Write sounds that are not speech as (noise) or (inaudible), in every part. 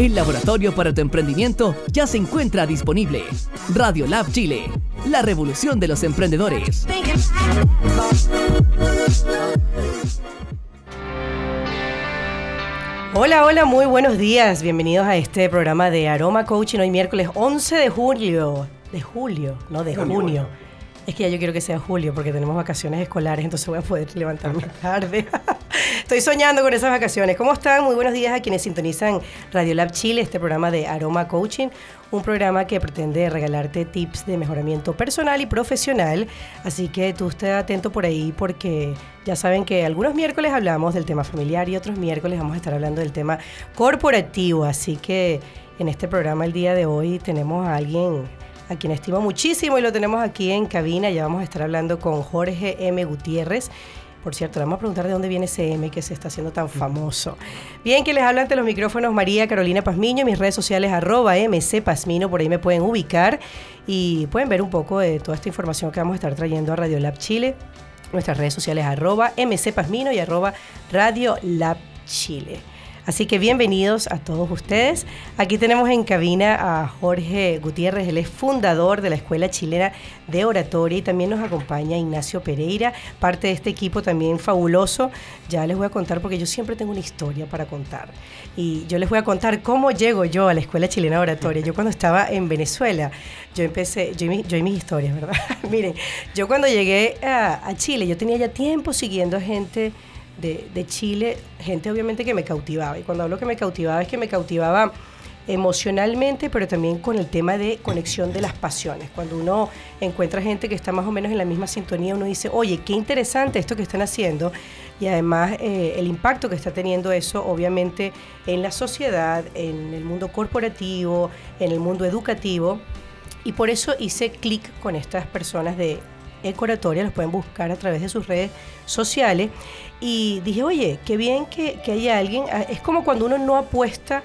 El laboratorio para tu emprendimiento ya se encuentra disponible. Radio Lab Chile, la revolución de los emprendedores. Hola, hola, muy buenos días. Bienvenidos a este programa de Aroma Coaching hoy miércoles 11 de julio. De julio, no de junio. Es que ya yo quiero que sea julio porque tenemos vacaciones escolares, entonces voy a poder levantarme (laughs) tarde. (laughs) Estoy soñando con esas vacaciones. ¿Cómo están? Muy buenos días a quienes sintonizan Radio Lab Chile, este programa de Aroma Coaching, un programa que pretende regalarte tips de mejoramiento personal y profesional. Así que tú esté atento por ahí porque ya saben que algunos miércoles hablamos del tema familiar y otros miércoles vamos a estar hablando del tema corporativo. Así que en este programa el día de hoy tenemos a alguien a quien estimo muchísimo y lo tenemos aquí en cabina. Ya vamos a estar hablando con Jorge M. Gutiérrez. Por cierto, le vamos a preguntar de dónde viene ese M que se está haciendo tan famoso. Bien, que les habla ante los micrófonos María Carolina Pazmiño, mis redes sociales arroba MC por ahí me pueden ubicar y pueden ver un poco de toda esta información que vamos a estar trayendo a Radio Lab Chile. Nuestras redes sociales arroba MC y arroba Radio Lab Chile. Así que bienvenidos a todos ustedes. Aquí tenemos en cabina a Jorge Gutiérrez, él es fundador de la Escuela Chilena de Oratoria y también nos acompaña Ignacio Pereira, parte de este equipo también fabuloso. Ya les voy a contar porque yo siempre tengo una historia para contar. Y yo les voy a contar cómo llego yo a la Escuela Chilena de Oratoria. Yo cuando estaba en Venezuela, yo empecé, yo y, mis historias, ¿verdad? (laughs) Miren, yo cuando llegué a, a Chile, yo tenía ya tiempo siguiendo a gente de, Chile, gente obviamente que me cautivaba. Y cuando hablo que me cautivaba es que me cautivaba emocionalmente, pero también con el tema de conexión de las pasiones. Cuando uno encuentra gente que está más o menos en la misma sintonía, uno dice, oye, qué interesante esto que están haciendo. Y además eh, el impacto que está teniendo eso, obviamente, en la sociedad, en el mundo corporativo, en el mundo educativo. Y por eso hice clic con estas personas de Ecoratoria, los pueden buscar a través de sus redes sociales. Y dije, oye, qué bien que, que haya alguien. Ah, es como cuando uno no apuesta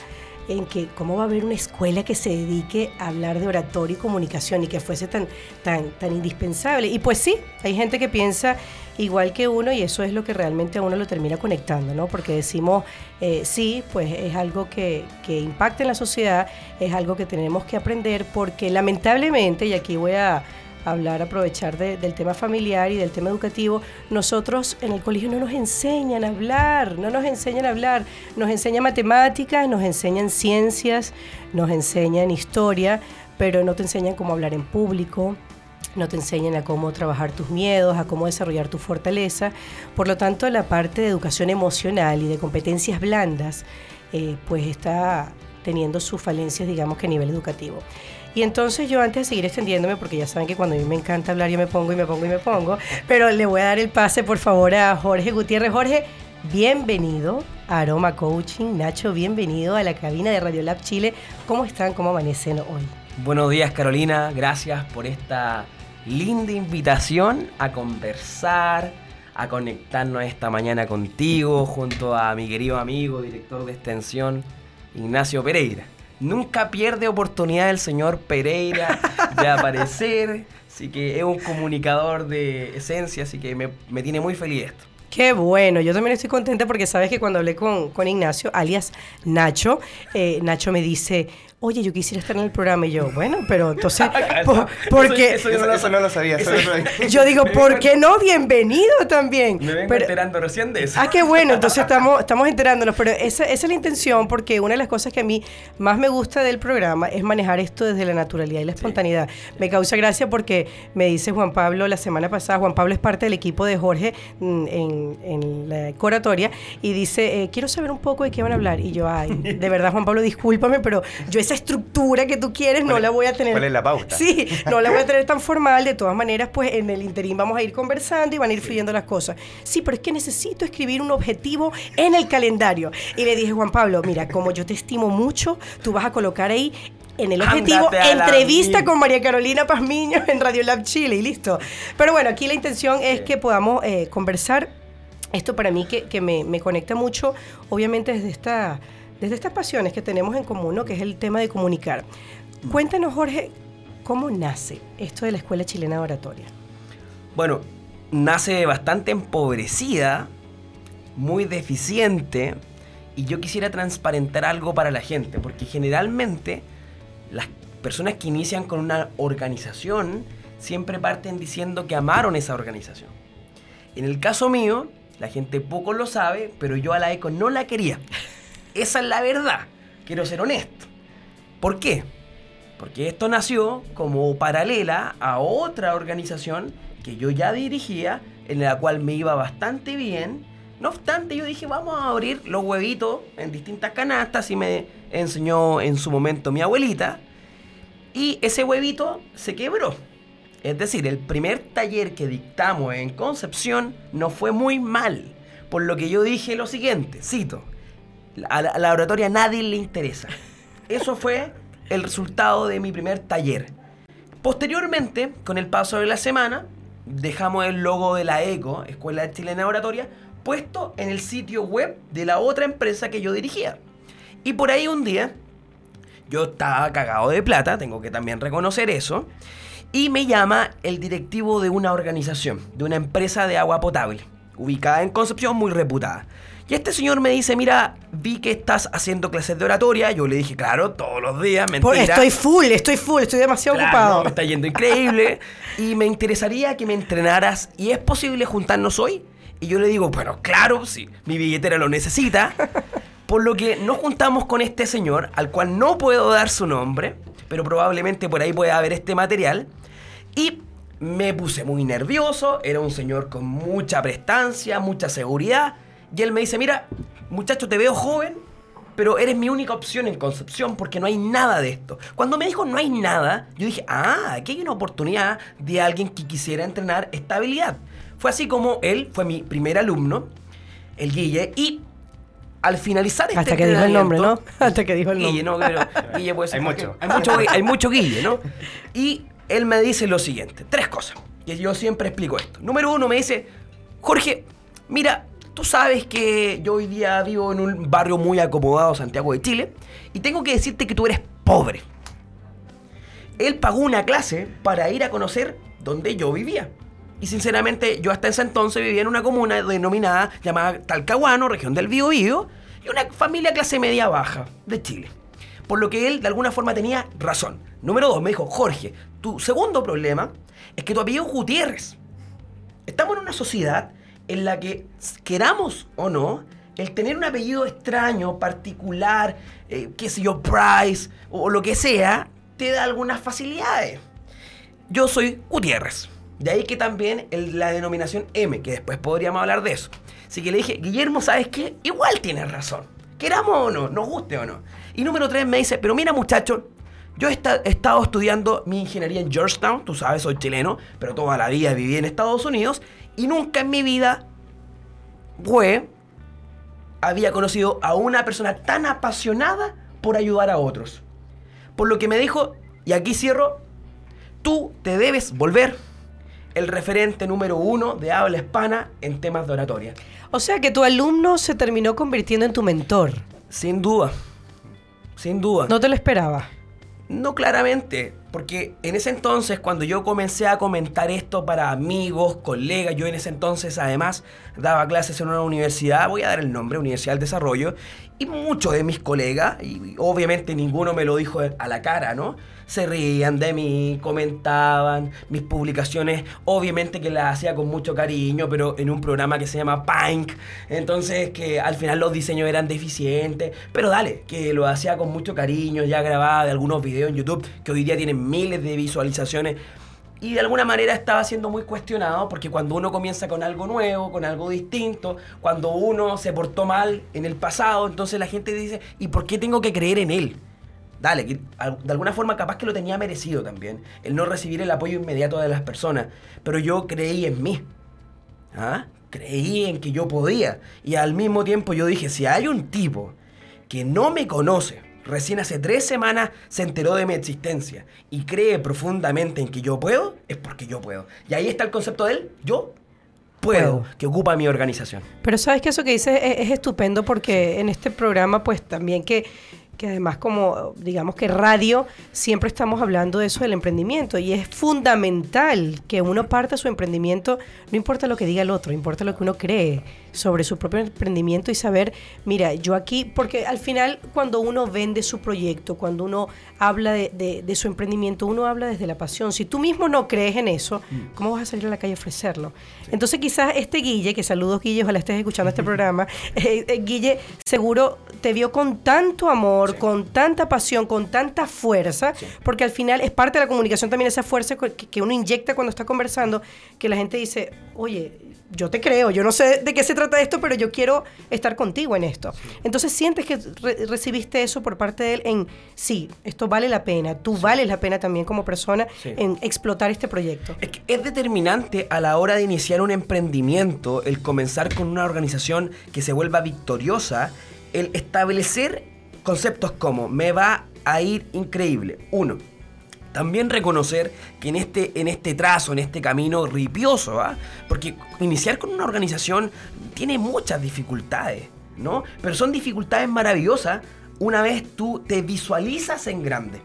en que cómo va a haber una escuela que se dedique a hablar de oratoria y comunicación y que fuese tan, tan, tan indispensable. Y pues sí, hay gente que piensa igual que uno y eso es lo que realmente a uno lo termina conectando, ¿no? Porque decimos, eh, sí, pues es algo que, que impacta en la sociedad, es algo que tenemos que aprender porque lamentablemente, y aquí voy a hablar, aprovechar del tema familiar y del tema educativo, nosotros en el colegio no nos enseñan a hablar, no nos enseñan a hablar, nos enseñan matemáticas, nos enseñan ciencias, nos enseñan historia, pero no te enseñan cómo hablar en público, no te enseñan a cómo trabajar tus miedos, a cómo desarrollar tu fortaleza. Por lo tanto, la parte de educación emocional y de competencias blandas, eh, pues está teniendo sus falencias, digamos que a nivel educativo. Y entonces yo antes de seguir extendiéndome, porque ya saben que cuando a mí me encanta hablar yo me pongo y me pongo y me pongo, pero le voy a dar el pase por favor a Jorge Gutiérrez. Jorge, bienvenido a Aroma Coaching. Nacho, bienvenido a la cabina de Radio Lab Chile. ¿Cómo están? ¿Cómo amanecen hoy? Buenos días Carolina, gracias por esta linda invitación a conversar, a conectarnos esta mañana contigo junto a mi querido amigo, director de extensión, Ignacio Pereira. Nunca pierde oportunidad el señor Pereira de aparecer. Así que es un comunicador de esencia, así que me, me tiene muy feliz esto. Qué bueno, yo también estoy contenta porque sabes que cuando hablé con, con Ignacio, alias Nacho, eh, Nacho me dice, oye, yo quisiera estar en el programa. Y yo, bueno, pero entonces, (laughs) porque... Eso, yo no, lo sabía. yo digo, (laughs) ¿por qué no? Bienvenido también. Me vengo enterando recién de eso. Ah, qué bueno, entonces (laughs) estamos, estamos enterándonos. Pero esa, es la intención, porque una de las cosas que a mí más me gusta del programa es manejar esto desde la naturalidad y la espontaneidad. Me causa gracia porque me dice Juan Pablo la semana pasada, Juan Pablo es parte del equipo de Jorge mm, en, en la coratoria, y dice, eh, quiero saber un poco de qué van a hablar. Y yo, ay, de verdad, Juan Pablo, discúlpame, pero yo esa estructura que tú quieres no la voy a tener. ¿Cuál es la pauta? Sí, (laughs) no la voy a tener tan formal. De todas maneras, pues en el interín vamos a ir conversando y van a ir fluyendo las cosas. Sí, pero es que necesito escribir un objetivo en el calendario. Y le dije, Juan Pablo, mira, como yo te estimo mucho, tú vas a colocar ahí en el objetivo entrevista con María Carolina Pazmiño en Radio Lab Chile y listo. Pero bueno, aquí la intención es que podamos eh, conversar. Esto para mí que, que me, me, conecta mucho, obviamente desde esta desde estas pasiones que tenemos en común, que es el tema de comunicar. Cuéntanos, Jorge, ¿cómo nace esto de la Escuela Chilena de Oratoria? Bueno, nace bastante empobrecida, muy deficiente y yo quisiera transparentar algo para la gente, porque generalmente las personas que inician con una organización siempre parten diciendo que amaron esa organización. En el caso mío, la gente poco lo sabe, pero yo a la ECO no la quería. Esa es la verdad. Quiero ser honesto. ¿Por qué? Porque esto nació como paralela a otra organización que yo ya dirigía, en la cual me iba bastante bien. No obstante, yo dije, vamos a abrir los huevitos en distintas canastas y me enseñó en su momento mi abuelita. Y ese huevito se quebró. Es decir, el primer taller que dictamos en Concepción no fue muy mal. Por lo que yo dije lo siguiente, cito, a la, oratoria nadie le interesa. Eso fue el resultado de mi primer taller. Posteriormente, con el paso de la semana, dejamos el logo de la ECO, Escuela Chilena Oratoria, puesto en el sitio web de la otra empresa que yo dirigía. Y por ahí un día, yo estaba cagado de plata, tengo que también reconocer eso, y me llama el directivo de una organización, de una empresa de agua potable, ubicada en Concepción, muy reputada. Y este señor me dice, mira, vi que estás haciendo clases de oratoria. Yo le dije, claro, todos los días, mentira. Por- estoy full, estoy full, estoy demasiado Claro, ocupado. me está yendo increíble. (laughs) y me interesaría que me entrenaras. ¿Y es posible juntarnos hoy? Y yo le digo, bueno, claro, sí, mi billetera lo necesita. (laughs) Por lo que nos juntamos con este señor, al cual no puedo dar su nombre, pero probablemente por ahí pueda haber este material. Y me puse muy nervioso, era un señor con mucha prestancia, mucha seguridad. Y él me dice, mira, muchacho, te veo joven, pero eres mi única opción en Concepción porque no hay nada de esto. Cuando me dijo no hay nada, yo dije, ah, aquí hay una oportunidad de alguien que quisiera entrenar esta habilidad. Fue así como él fue mi primer alumno, el Guille, y al finalizar este Hasta que dijo el nombre, ¿no? (laughs) Hasta que dijo el Guille, nombre. no, pero Guille puede (laughs) ser Hay mucho. Hay mucho, hay mucho Guille, ¿no? Y él me dice lo siguiente, tres cosas. Y yo siempre explico esto. Número uno me dice, Jorge, mira, tú sabes que yo hoy día vivo en un barrio muy acomodado, Santiago de Chile, y tengo que decirte que tú eres pobre. Él pagó una clase para ir a conocer donde yo vivía. Y sinceramente, yo hasta ese entonces vivía en una comuna denominada llamada Talcahuano, región del Biobío, y una familia clase media baja de Chile. Por lo que él de alguna forma tenía razón. Número dos, me dijo, Jorge, tu segundo problema es que tu apellido es Gutiérrez. Estamos en una sociedad en la que, queramos o no, el tener un apellido extraño, particular, eh, qué sé yo, Price o lo que sea, te da algunas facilidades. Yo soy Gutiérrez. De ahí que también la denominación M, que después podríamos hablar de eso. Así que le dije, Guillermo, ¿sabes qué? Igual tienes razón. Queramos o no, nos guste o no. Y número tres me dice, pero mira muchacho, yo he, he estado estudiando mi ingeniería en Georgetown, tú sabes, soy chileno, pero toda la vida viví en Estados Unidos y nunca en mi vida, fue, había conocido a una persona tan apasionada por ayudar a otros. Por lo que me dijo, y aquí cierro, tú te debes volver el referente número uno de habla hispana en temas de oratoria. O sea que tu alumno se terminó convirtiendo en tu mentor. Sin duda. Sin duda. No te lo esperaba. No claramente, porque en ese entonces cuando yo comencé a comentar esto para amigos, colegas, yo en ese entonces además daba clases en una universidad, voy a dar el nombre, Universidad del Desarrollo, y muchos de mis colegas, y obviamente ninguno me lo dijo a la cara, ¿no? Se reían de mí, comentaban mis publicaciones, obviamente que las hacía con mucho cariño, pero en un programa que se llama Pink, entonces que al final los diseños eran deficientes, pero dale, que lo hacía con mucho cariño, ya grababa de algunos videos en YouTube que hoy día tienen miles de visualizaciones. Y de alguna manera estaba siendo muy cuestionado porque cuando uno comienza con algo nuevo, con algo distinto, cuando uno se portó mal en el pasado, entonces la gente dice, ¿y por qué tengo que creer en él? Dale, de alguna forma capaz que lo tenía merecido también, el no recibir el apoyo inmediato de las personas, pero yo creí en mí. ¿Ah? Creí en que yo podía. Y al mismo tiempo yo dije, si hay un tipo que no me conoce, recién hace tres semanas se enteró de mi existencia y cree profundamente en que yo puedo, es porque yo puedo. Y ahí está el concepto de él, yo puedo, que ocupa mi organización. Pero sabes que eso que dices es, es estupendo porque en este programa pues también que que además como digamos que radio siempre estamos hablando de eso del emprendimiento y es fundamental que uno parte su emprendimiento, no importa lo que diga el otro, importa lo que uno cree sobre su propio emprendimiento y saber, mira, yo aquí, porque al final cuando uno vende su proyecto, cuando uno habla de, de, su emprendimiento, uno habla desde la pasión. Si tú mismo no crees en eso, mm. ¿cómo vas a salir a la calle a ofrecerlo? Entonces quizás este Guille, que saludos Guille, ojalá estés escuchando este programa, (laughs) eh, eh, Guille seguro te vio con tanto amor, con tanta pasión, con tanta fuerza, porque al final es parte de la comunicación también esa fuerza que, uno inyecta cuando está conversando, que la gente dice, oye, yo te creo, yo no sé de qué se trata esto, pero yo quiero estar contigo en esto. Entonces sientes que recibiste eso por parte de él en, sí, esto vale la pena, tú vales la pena también como persona en explotar este proyecto. Es, es determinante a la hora de iniciar un emprendimiento el comenzar con una organización que se vuelva victoriosa el establecer conceptos como me va a ir increíble. Uno, también reconocer que en este, en este trazo, en este camino ripioso, ¿ah? porque iniciar con una organización tiene muchas dificultades, ¿no? Pero son dificultades maravillosas una vez tú te visualizas en grande.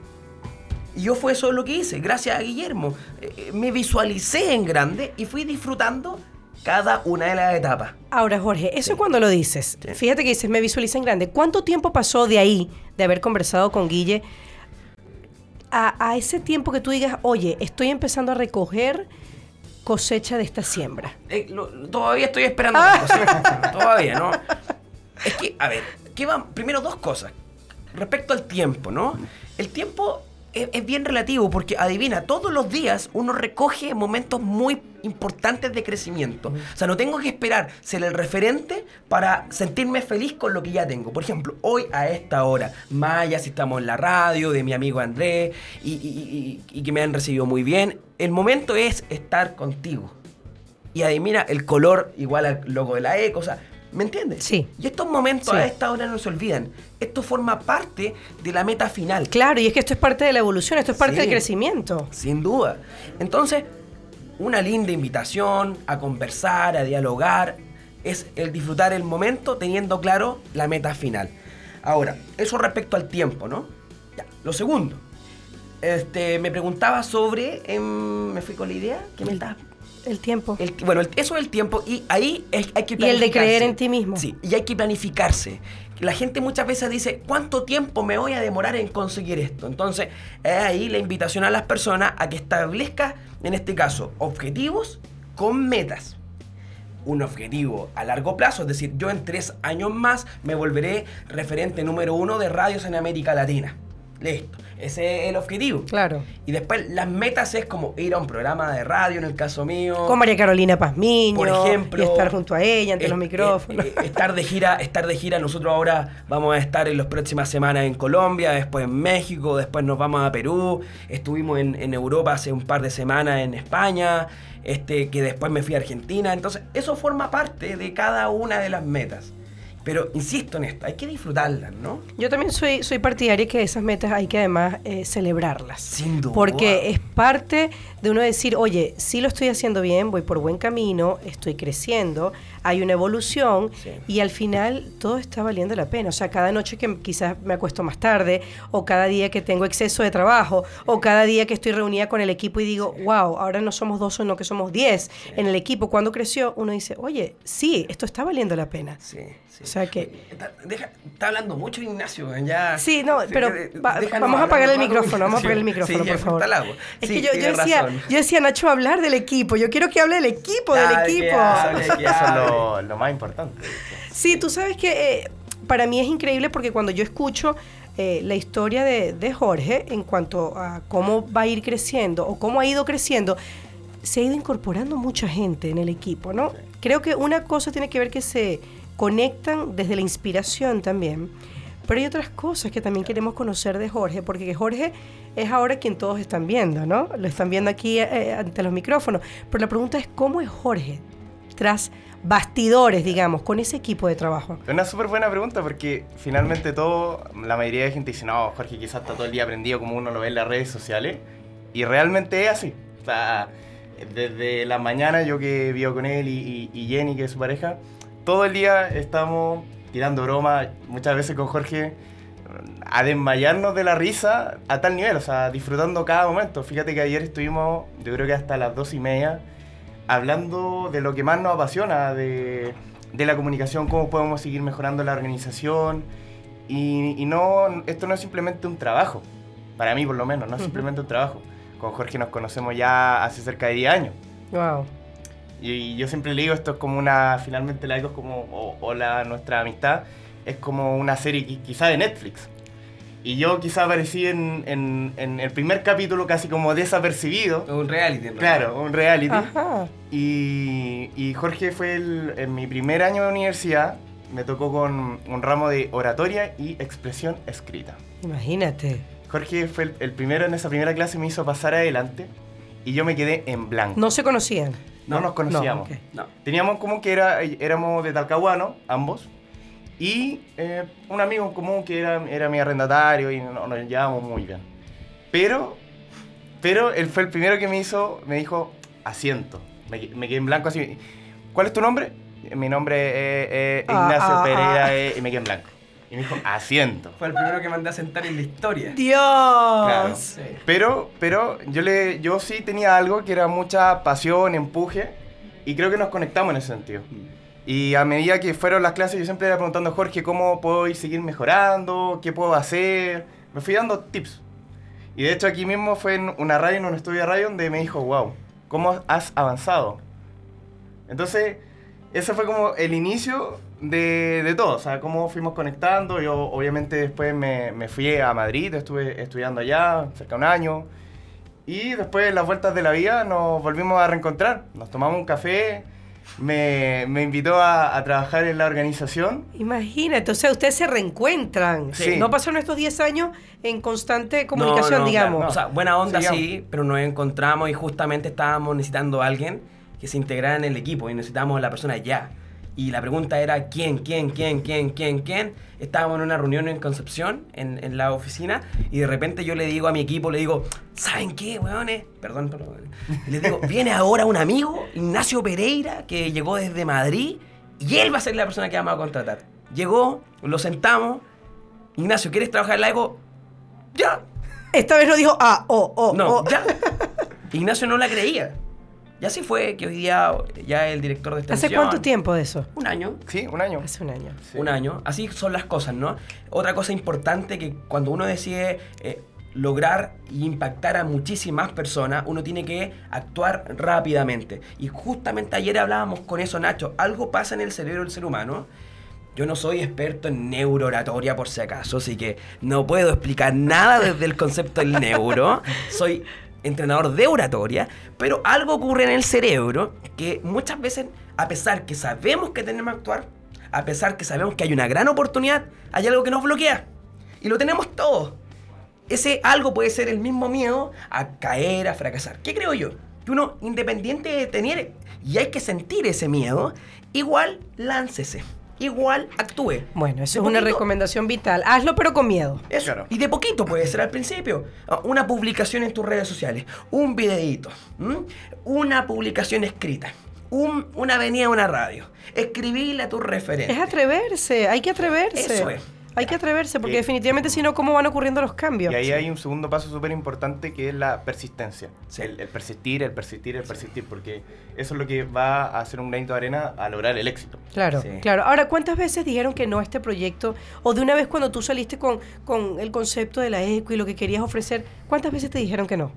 Y yo fue eso lo que hice, gracias a Guillermo. Eh, eh, me visualicé en grande y fui disfrutando cada una de las etapas. Ahora, Jorge, eso cuando lo dices, fíjate que dices, me visualiza en grande. ¿Cuánto tiempo pasó de ahí, de haber conversado con Guille, a, ese tiempo que tú digas, oye, estoy empezando a recoger cosecha de esta siembra? Eh, todavía estoy esperando la cosecha. (laughs) todavía, ¿no? Es que, a ver, ¿qué van? Primero dos cosas. Respecto al tiempo, ¿no? El tiempo es, bien relativo porque adivina, todos los días uno recoge momentos muy importantes de crecimiento. O sea, no tengo que esperar ser el referente para sentirme feliz con lo que ya tengo. Por ejemplo, hoy a esta hora, Maya, si estamos en la radio, de mi amigo Andrés, y, y que me han recibido muy bien, el momento es estar contigo. Y adivina, el color igual al logo de la E, o sea, ¿Me entiendes? Sí. Y estos momentos a esta hora no se olvidan. Esto forma parte de la meta final. Claro, y es que esto es parte de la evolución, esto es parte del crecimiento. Sin duda. Entonces, una linda invitación a conversar, a dialogar, es el disfrutar el momento teniendo claro la meta final. Ahora, eso respecto al tiempo, ¿no? Ya. Lo segundo, este, me preguntaba sobre, em, me fui con la idea, ¿qué me estás el tiempo. bueno, eso es el tiempo y ahí hay que planificarse. Y el de creer en ti mismo. Sí, y hay que planificarse. La gente muchas veces dice, ¿cuánto tiempo me voy a demorar en conseguir esto? Entonces, es ahí la invitación a las personas a que establezca, en este caso, objetivos con metas. Un objetivo a largo plazo, es decir, yo en tres años más me volveré referente número uno de radios en América Latina. Listo. Ese es el objetivo. Claro. Y después las metas es como ir a un programa de radio, en el caso mío. Con María Carolina Pazmiño. Por ejemplo. Y estar junto a ella ante los micrófonos. Eh, estar de gira, estar de gira. Nosotros ahora vamos a estar en las próximas semanas en Colombia, después en México, después nos vamos a Perú. Estuvimos en, en Europa hace un par de semanas en España. Este, que después me fui a Argentina. Entonces, eso forma parte de cada una de las metas. Pero insisto en esto, hay que disfrutarlas, ¿no? Yo también soy, soy partidaria que esas metas hay que además eh, celebrarlas. Sin duda. Porque es parte de uno decir, oye, sí lo estoy haciendo bien, voy por buen camino, estoy creciendo, hay una evolución y al final todo está valiendo la pena. O sea, cada noche que quizás me acuesto más tarde, o cada día que tengo exceso de trabajo, o cada día que estoy reunida con el equipo y digo, wow, ahora no somos dos, sino que somos diez en el equipo. Cuando creció, uno dice, oye, sí, esto está valiendo la pena. Sí. O sea que... Está, hablando mucho Ignacio, ya... Sí, no, pero vamos a apagar el micrófono, vamos a apagar el micrófono, por favor. Es que yo, decía, yo decía, Nacho, hablar del equipo, yo quiero que hable del equipo, del equipo. eso es lo, más importante. Sí, tú sabes que eh, para mí es increíble porque cuando yo escucho eh, la historia de, de Jorge en cuanto a cómo va a ir creciendo o cómo ha ido creciendo, se ha ido incorporando mucha gente en el equipo, ¿no? Creo que una cosa tiene que ver que se conectan desde la inspiración también. Pero hay otras cosas que también queremos conocer de Jorge, porque Jorge es ahora quien todos están viendo, ¿no? Lo están viendo aquí eh, ante los micrófonos. Pero la pregunta es, ¿cómo es Jorge tras bastidores, digamos, con ese equipo de trabajo? Es una súper buena pregunta porque finalmente todo, la mayoría de gente dice, no, Jorge quizás está todo el día aprendido como uno lo ve en las redes sociales. Y realmente es así. O sea, desde la mañana yo que vivo con él y, y Jenny, que es su pareja, todo el día estamos tirando broma, muchas veces con Jorge, a desmayarnos de la risa a tal nivel, o sea, disfrutando cada momento. Fíjate que ayer estuvimos, yo creo que hasta las dos y media, hablando de lo que más nos apasiona, de, de la comunicación, cómo podemos seguir mejorando la organización. Y, y no, esto no es simplemente un trabajo, para mí por lo menos, no es simplemente un trabajo. Con Jorge nos conocemos ya hace cerca de 10 años. Wow. Y yo siempre le digo, esto es como una, finalmente la es como, o, o la, nuestra amistad, es como una serie qui- quizá de Netflix. Y yo quizá aparecí en, en, en el primer capítulo casi como desapercibido. Un reality, realidad. Claro, un reality. Ajá. Y, y Jorge fue el- en mi primer año de universidad, me tocó con un ramo de oratoria y expresión escrita. Imagínate. Jorge fue el, el primero en esa primera clase, me hizo pasar adelante y yo me quedé en blanco. No se conocían. No, No, nos conocíamos. No, ok. No. Teníamos en común que era, éramos de Talcahuano, ambos, y eh, un amigo en común que era, era mi arrendatario y no- nos llevábamos muy bien. Pero, pero él fue el primero que me hizo, me dijo, asiento. Me, me quedé en blanco así. ¿Cuál es tu nombre? Mi nombre es eh, Ah, Ignacio ah, Pereira ah. eh, y me quedé en blanco. Y me dijo, asiento. Fue el primero que mandé a sentar en la historia. Dios. Claro. Sí. Pero, pero yo, le, yo sí tenía algo que era mucha pasión, empuje, y creo que nos conectamos en ese sentido. Y a medida que fueron las clases, yo siempre iba preguntando a Jorge cómo puedo ir seguir mejorando, qué puedo hacer. Me fui dando tips. Y de hecho aquí mismo fue en una radio, en un estudio de radio, donde me dijo, wow, ¿cómo has avanzado? Entonces, ese fue como el inicio de, de todo, o sea, cómo fuimos conectando. Yo obviamente después me, me fui a Madrid, estuve estudiando allá cerca de un año. Y después en las vueltas de la vida nos volvimos a reencontrar. Nos tomamos un café, me, me invitó a, a trabajar en la organización. Imagínate, o sea, ustedes se reencuentran. Sí. No pasaron estos 10 años en constante comunicación, no, digamos. claro, O sea, buena onda sí, pero nos encontramos y justamente estábamos necesitando a alguien que se integrara en el equipo y necesitábamos a la persona ya. Y la pregunta era quién, quién, quién, quién, quién, quién. Estábamos en una reunión en Concepción, en, en la oficina, y de repente yo le digo a mi equipo, le digo, ¿saben qué, weones? Perdón, pero... y Les digo, viene ahora un amigo, Ignacio Pereira, que llegó desde Madrid, y él va a ser la persona que vamos a contratar. Llegó, lo sentamos, Ignacio, ¿quieres trabajar en Eco? Ya, Esta vez no dijo ah, oh, oh, no, oh. ya. (laughs) Ignacio no la creía. Y así fue que hoy día ya el director de extensión... ¿Hace cuánto tiempo de eso? Un año. Sí, un año. Hace un año. Sí. Un año. Así son las cosas, ¿no? Otra cosa importante que cuando uno decide eh, lograr y impactar a muchísimas personas, uno tiene que actuar rápidamente. Y justamente ayer hablábamos con eso, Nacho. Algo pasa en el cerebro del ser humano. Yo no soy experto en neurooratoria por si acaso, así que no puedo explicar nada desde el concepto del neuro. Soy entrenador de oratoria, pero algo ocurre en el cerebro que muchas veces, a pesar que sabemos que tenemos que actuar, a pesar que sabemos que hay una gran oportunidad, hay algo que nos bloquea. Y lo tenemos todos. Ese algo puede ser el mismo miedo a caer, a fracasar. ¿Qué creo yo? Que uno, independiente de tener, y hay que sentir ese miedo, igual láncese, igual actúe. Bueno, eso De es una recomendación vital. Hazlo pero con miedo. eso. Claro. Y de poquito puede ser al principio. Ah, Una publicación en tus redes sociales, un videíto, una publicación escrita, un- una venida a una radio, escribirle a tus referentes. Es atreverse, hay que atreverse. Eso es. Hay que atreverse, porque Y- definitivamente si no, ¿cómo van ocurriendo los cambios? Y ahí hay un segundo paso súper importante que es la persistencia. Sí. El, el persistir, el persistir, el persistir, porque eso es lo que va a hacer un granito de arena a lograr el éxito. Claro, Sí. claro. Ahora, ¿cuántas veces dijeron que no a este proyecto? O de una vez cuando tú saliste con, con el concepto de la eco y lo que querías ofrecer, ¿cuántas veces te dijeron que no?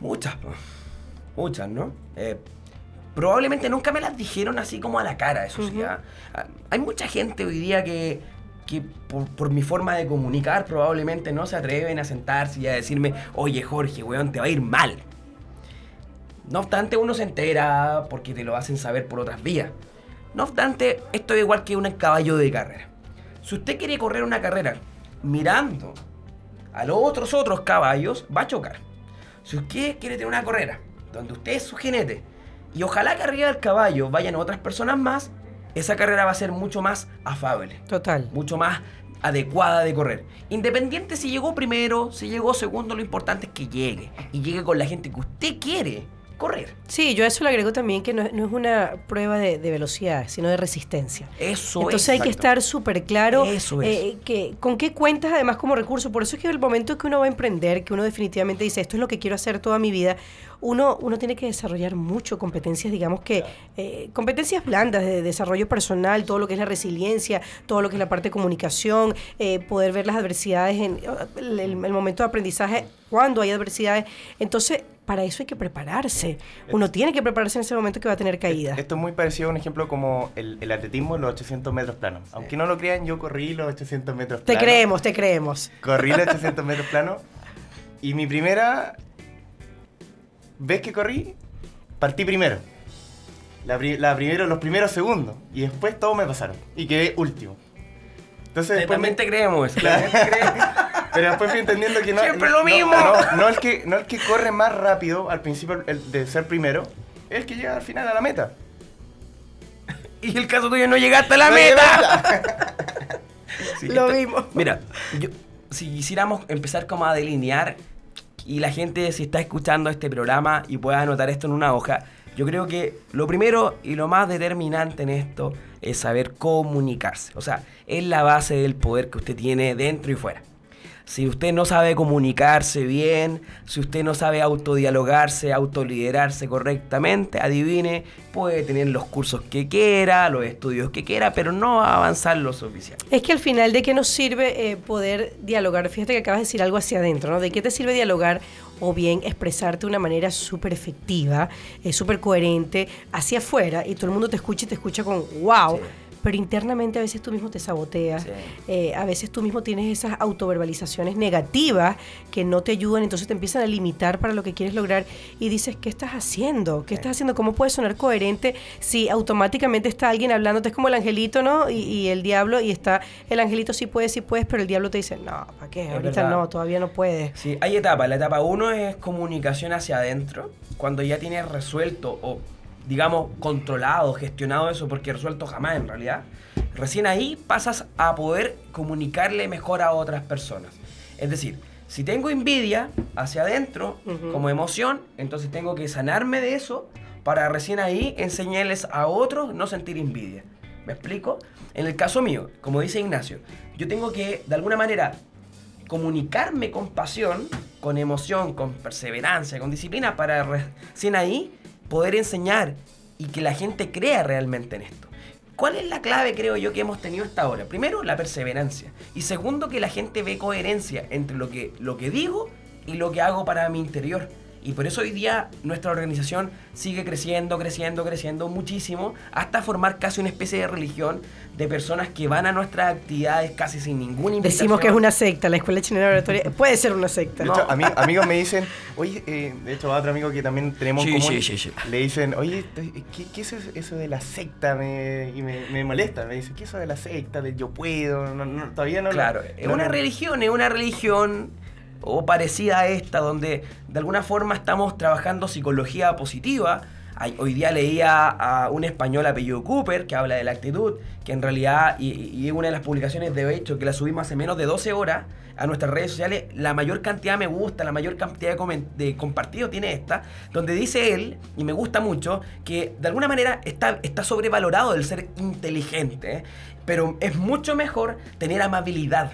Muchas, muchas, ¿no? Eh, probablemente nunca me las dijeron así como a la cara, eso sí. Ujú. ah. Ah, Hay mucha gente hoy día que, que por, por mi forma de comunicar probablemente no se atreven a sentarse y a decirme, oye Jorge, weón, te va a ir mal. No obstante, uno se entera porque te lo hacen saber por otras vías. No obstante, esto es igual que un caballo de carrera. Si usted quiere correr una carrera mirando a los otros otros caballos, va a chocar. Si usted quiere tener una carrera donde usted es su jinete y ojalá que arriba del caballo vayan otras personas más, esa carrera va a ser mucho más afable, Total. mucho más adecuada de correr. Independiente si llegó primero, si llegó segundo, lo importante es que llegue y llegue con la gente que usted quiere correr. Sí, yo a eso le agrego también que no, no es una prueba de, de velocidad, sino de resistencia. Eso Entonces es. hay que estar súper claro Eso es. eh, que, con qué cuentas además como recurso. Por eso es que el momento que uno va a emprender, que uno definitivamente dice, esto es lo que quiero hacer toda mi vida, uno, uno tiene que desarrollar mucho competencias, digamos que, eh, competencias blandas de desarrollo personal, todo lo que es la resiliencia, todo lo que es la parte de comunicación, eh, poder ver las adversidades en el- el momento de aprendizaje, cuando hay adversidades. Entonces, para eso hay que prepararse. Uno tiene que prepararse en ese momento que va a tener caídas. Esto es muy parecido a un ejemplo como el, el atletismo en los 800 metros planos. Aunque no lo crean, yo corrí los 800 metros Te planos. creemos, te creemos. Corrí los (laughs) 800 metros planos. Y mi primera vez que corrí, partí primero. La, la primero, los primeros segundos. Y después todos me pasaron. Y quedé último. Entonces después me- También te creemos. Claro. (laughs) también te creemos. Pero después fui entendiendo que no. Siempre no- lo mismo. No, no el que, no el que corre más rápido al principio el de ser primero, es el que llega al final a la meta. (laughs) Y el caso tuyo no llegaste a la meta. (laughs) Sí, Lo vimos. Mira, yo, si quisiéramos empezar como a delinear y la gente si está escuchando este programa y pueda anotar esto en una hoja, yo creo que lo primero y lo más determinante en esto es saber comunicarse. O sea, es la base del poder que usted tiene dentro y fuera. Si usted no sabe comunicarse bien, si usted no sabe autodialogarse, autoliderarse correctamente, adivine, puede tener los cursos que quiera, los estudios que quiera, pero no va a avanzar lo suficiente. Es que al final, ¿de qué nos sirve eh, poder dialogar? Fíjate que acabas de decir algo hacia adentro, ¿no? ¿De qué te sirve dialogar o bien expresarte de una manera súper efectiva, eh, súper coherente, hacia afuera y todo el mundo te escucha y te escucha con wow? Pero internamente a veces tú mismo te saboteas, Sí. eh, a veces tú mismo tienes esas autoverbalizaciones negativas que no te ayudan, entonces te empiezan a limitar para lo que quieres lograr y dices, ¿qué estás haciendo? ¿Qué estás haciendo? ¿Cómo puedes sonar coherente si automáticamente está alguien hablándote? Es como el angelito, ¿no? Y, y el diablo, y está el angelito sí puedes, sí puedes, pero el diablo te dice, no, ¿para qué? Es Ahorita verdad. no, todavía no puedes. Sí, hay etapas. La etapa uno es comunicación hacia adentro, cuando ya tienes resuelto o, digamos, controlado, gestionado eso, porque resuelto jamás en realidad. Recién ahí pasas a poder comunicarle mejor a otras personas. Es decir, si tengo envidia hacia adentro como emoción, entonces tengo que sanarme de eso para recién ahí enseñarles a otros no sentir envidia. ¿Me explico? En el caso mío, como dice Ignacio, yo tengo que de alguna manera comunicarme con pasión, con emoción, con perseverancia, con disciplina para recién ahí poder enseñar y que la gente crea realmente en esto. ¿Cuál es la clave, creo yo, que hemos tenido hasta ahora? Primero, la perseverancia. Y segundo, que la gente ve coherencia entre lo que, lo que digo y lo que hago para mi interior. Y por eso hoy día nuestra organización sigue creciendo, creciendo, creciendo muchísimo, hasta formar casi una especie de religión de personas que van a nuestras actividades casi sin ninguna invitación. Decimos que es una secta, la Escuela Chilena de Oratoria (laughs) puede ser una secta. De hecho, ami- amigos me dicen, oye, eh, de hecho, a otro amigo que también tenemos en Sí, común, sí, sí, sí. le dicen, oye, ¿qué, qué es eso- eso de la secta? Me, y me, me molesta, me dicen, ¿qué es eso de la secta? De yo puedo, no, no, todavía no Claro, es no una religión, es una religión o parecida a esta, donde de alguna forma estamos trabajando psicología positiva. Hoy día leía a un español apellido Cooper que habla de la actitud, que en realidad, y, una de las publicaciones de hecho que la subimos hace menos de 12 horas a nuestras redes sociales, la mayor cantidad me gusta, la mayor cantidad de, de compartido tiene esta, donde dice él, y me gusta mucho, que de alguna manera está, sobrevalorado el ser inteligente, pero es mucho mejor tener amabilidad.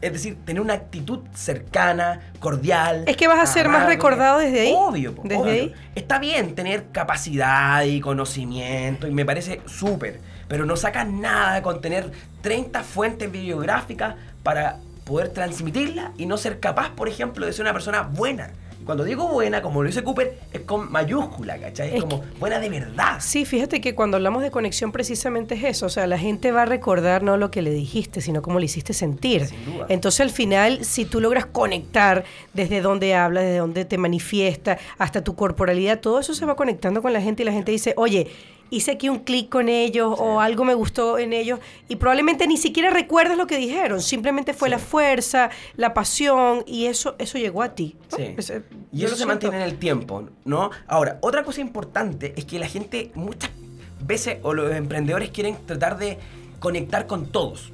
Es decir, tener una actitud cercana, cordial. Es que vas a ser más recordado desde ahí. Obvio, po, Desde obvio. ahí. Está bien tener capacidad y conocimiento y me parece súper, pero no sacas nada con tener 30 fuentes bibliográficas para poder transmitirla y no ser capaz, por ejemplo, de ser una persona buena. Cuando digo buena, como lo dice Cooper, es con mayúscula, ¿cachai? Es, Es como buena de verdad. Sí, fíjate que cuando hablamos de conexión precisamente es eso, o sea, la gente va a recordar no lo que le dijiste, sino cómo le hiciste sentir. Sin duda. Entonces al final, si tú logras conectar desde donde hablas, desde donde te manifiesta, hasta tu corporalidad, todo eso se va conectando con la gente y la gente dice, oye, hice aquí un clic con ellos o algo me gustó en ellos y probablemente ni siquiera recuerdas lo que dijeron, simplemente fue la fuerza, la pasión y eso, eso llegó a ti. ¿no? Sí. Y eso se mantiene en el tiempo, ¿no? Ahora, otra cosa importante es que la gente muchas veces, o los emprendedores quieren tratar de conectar con todos.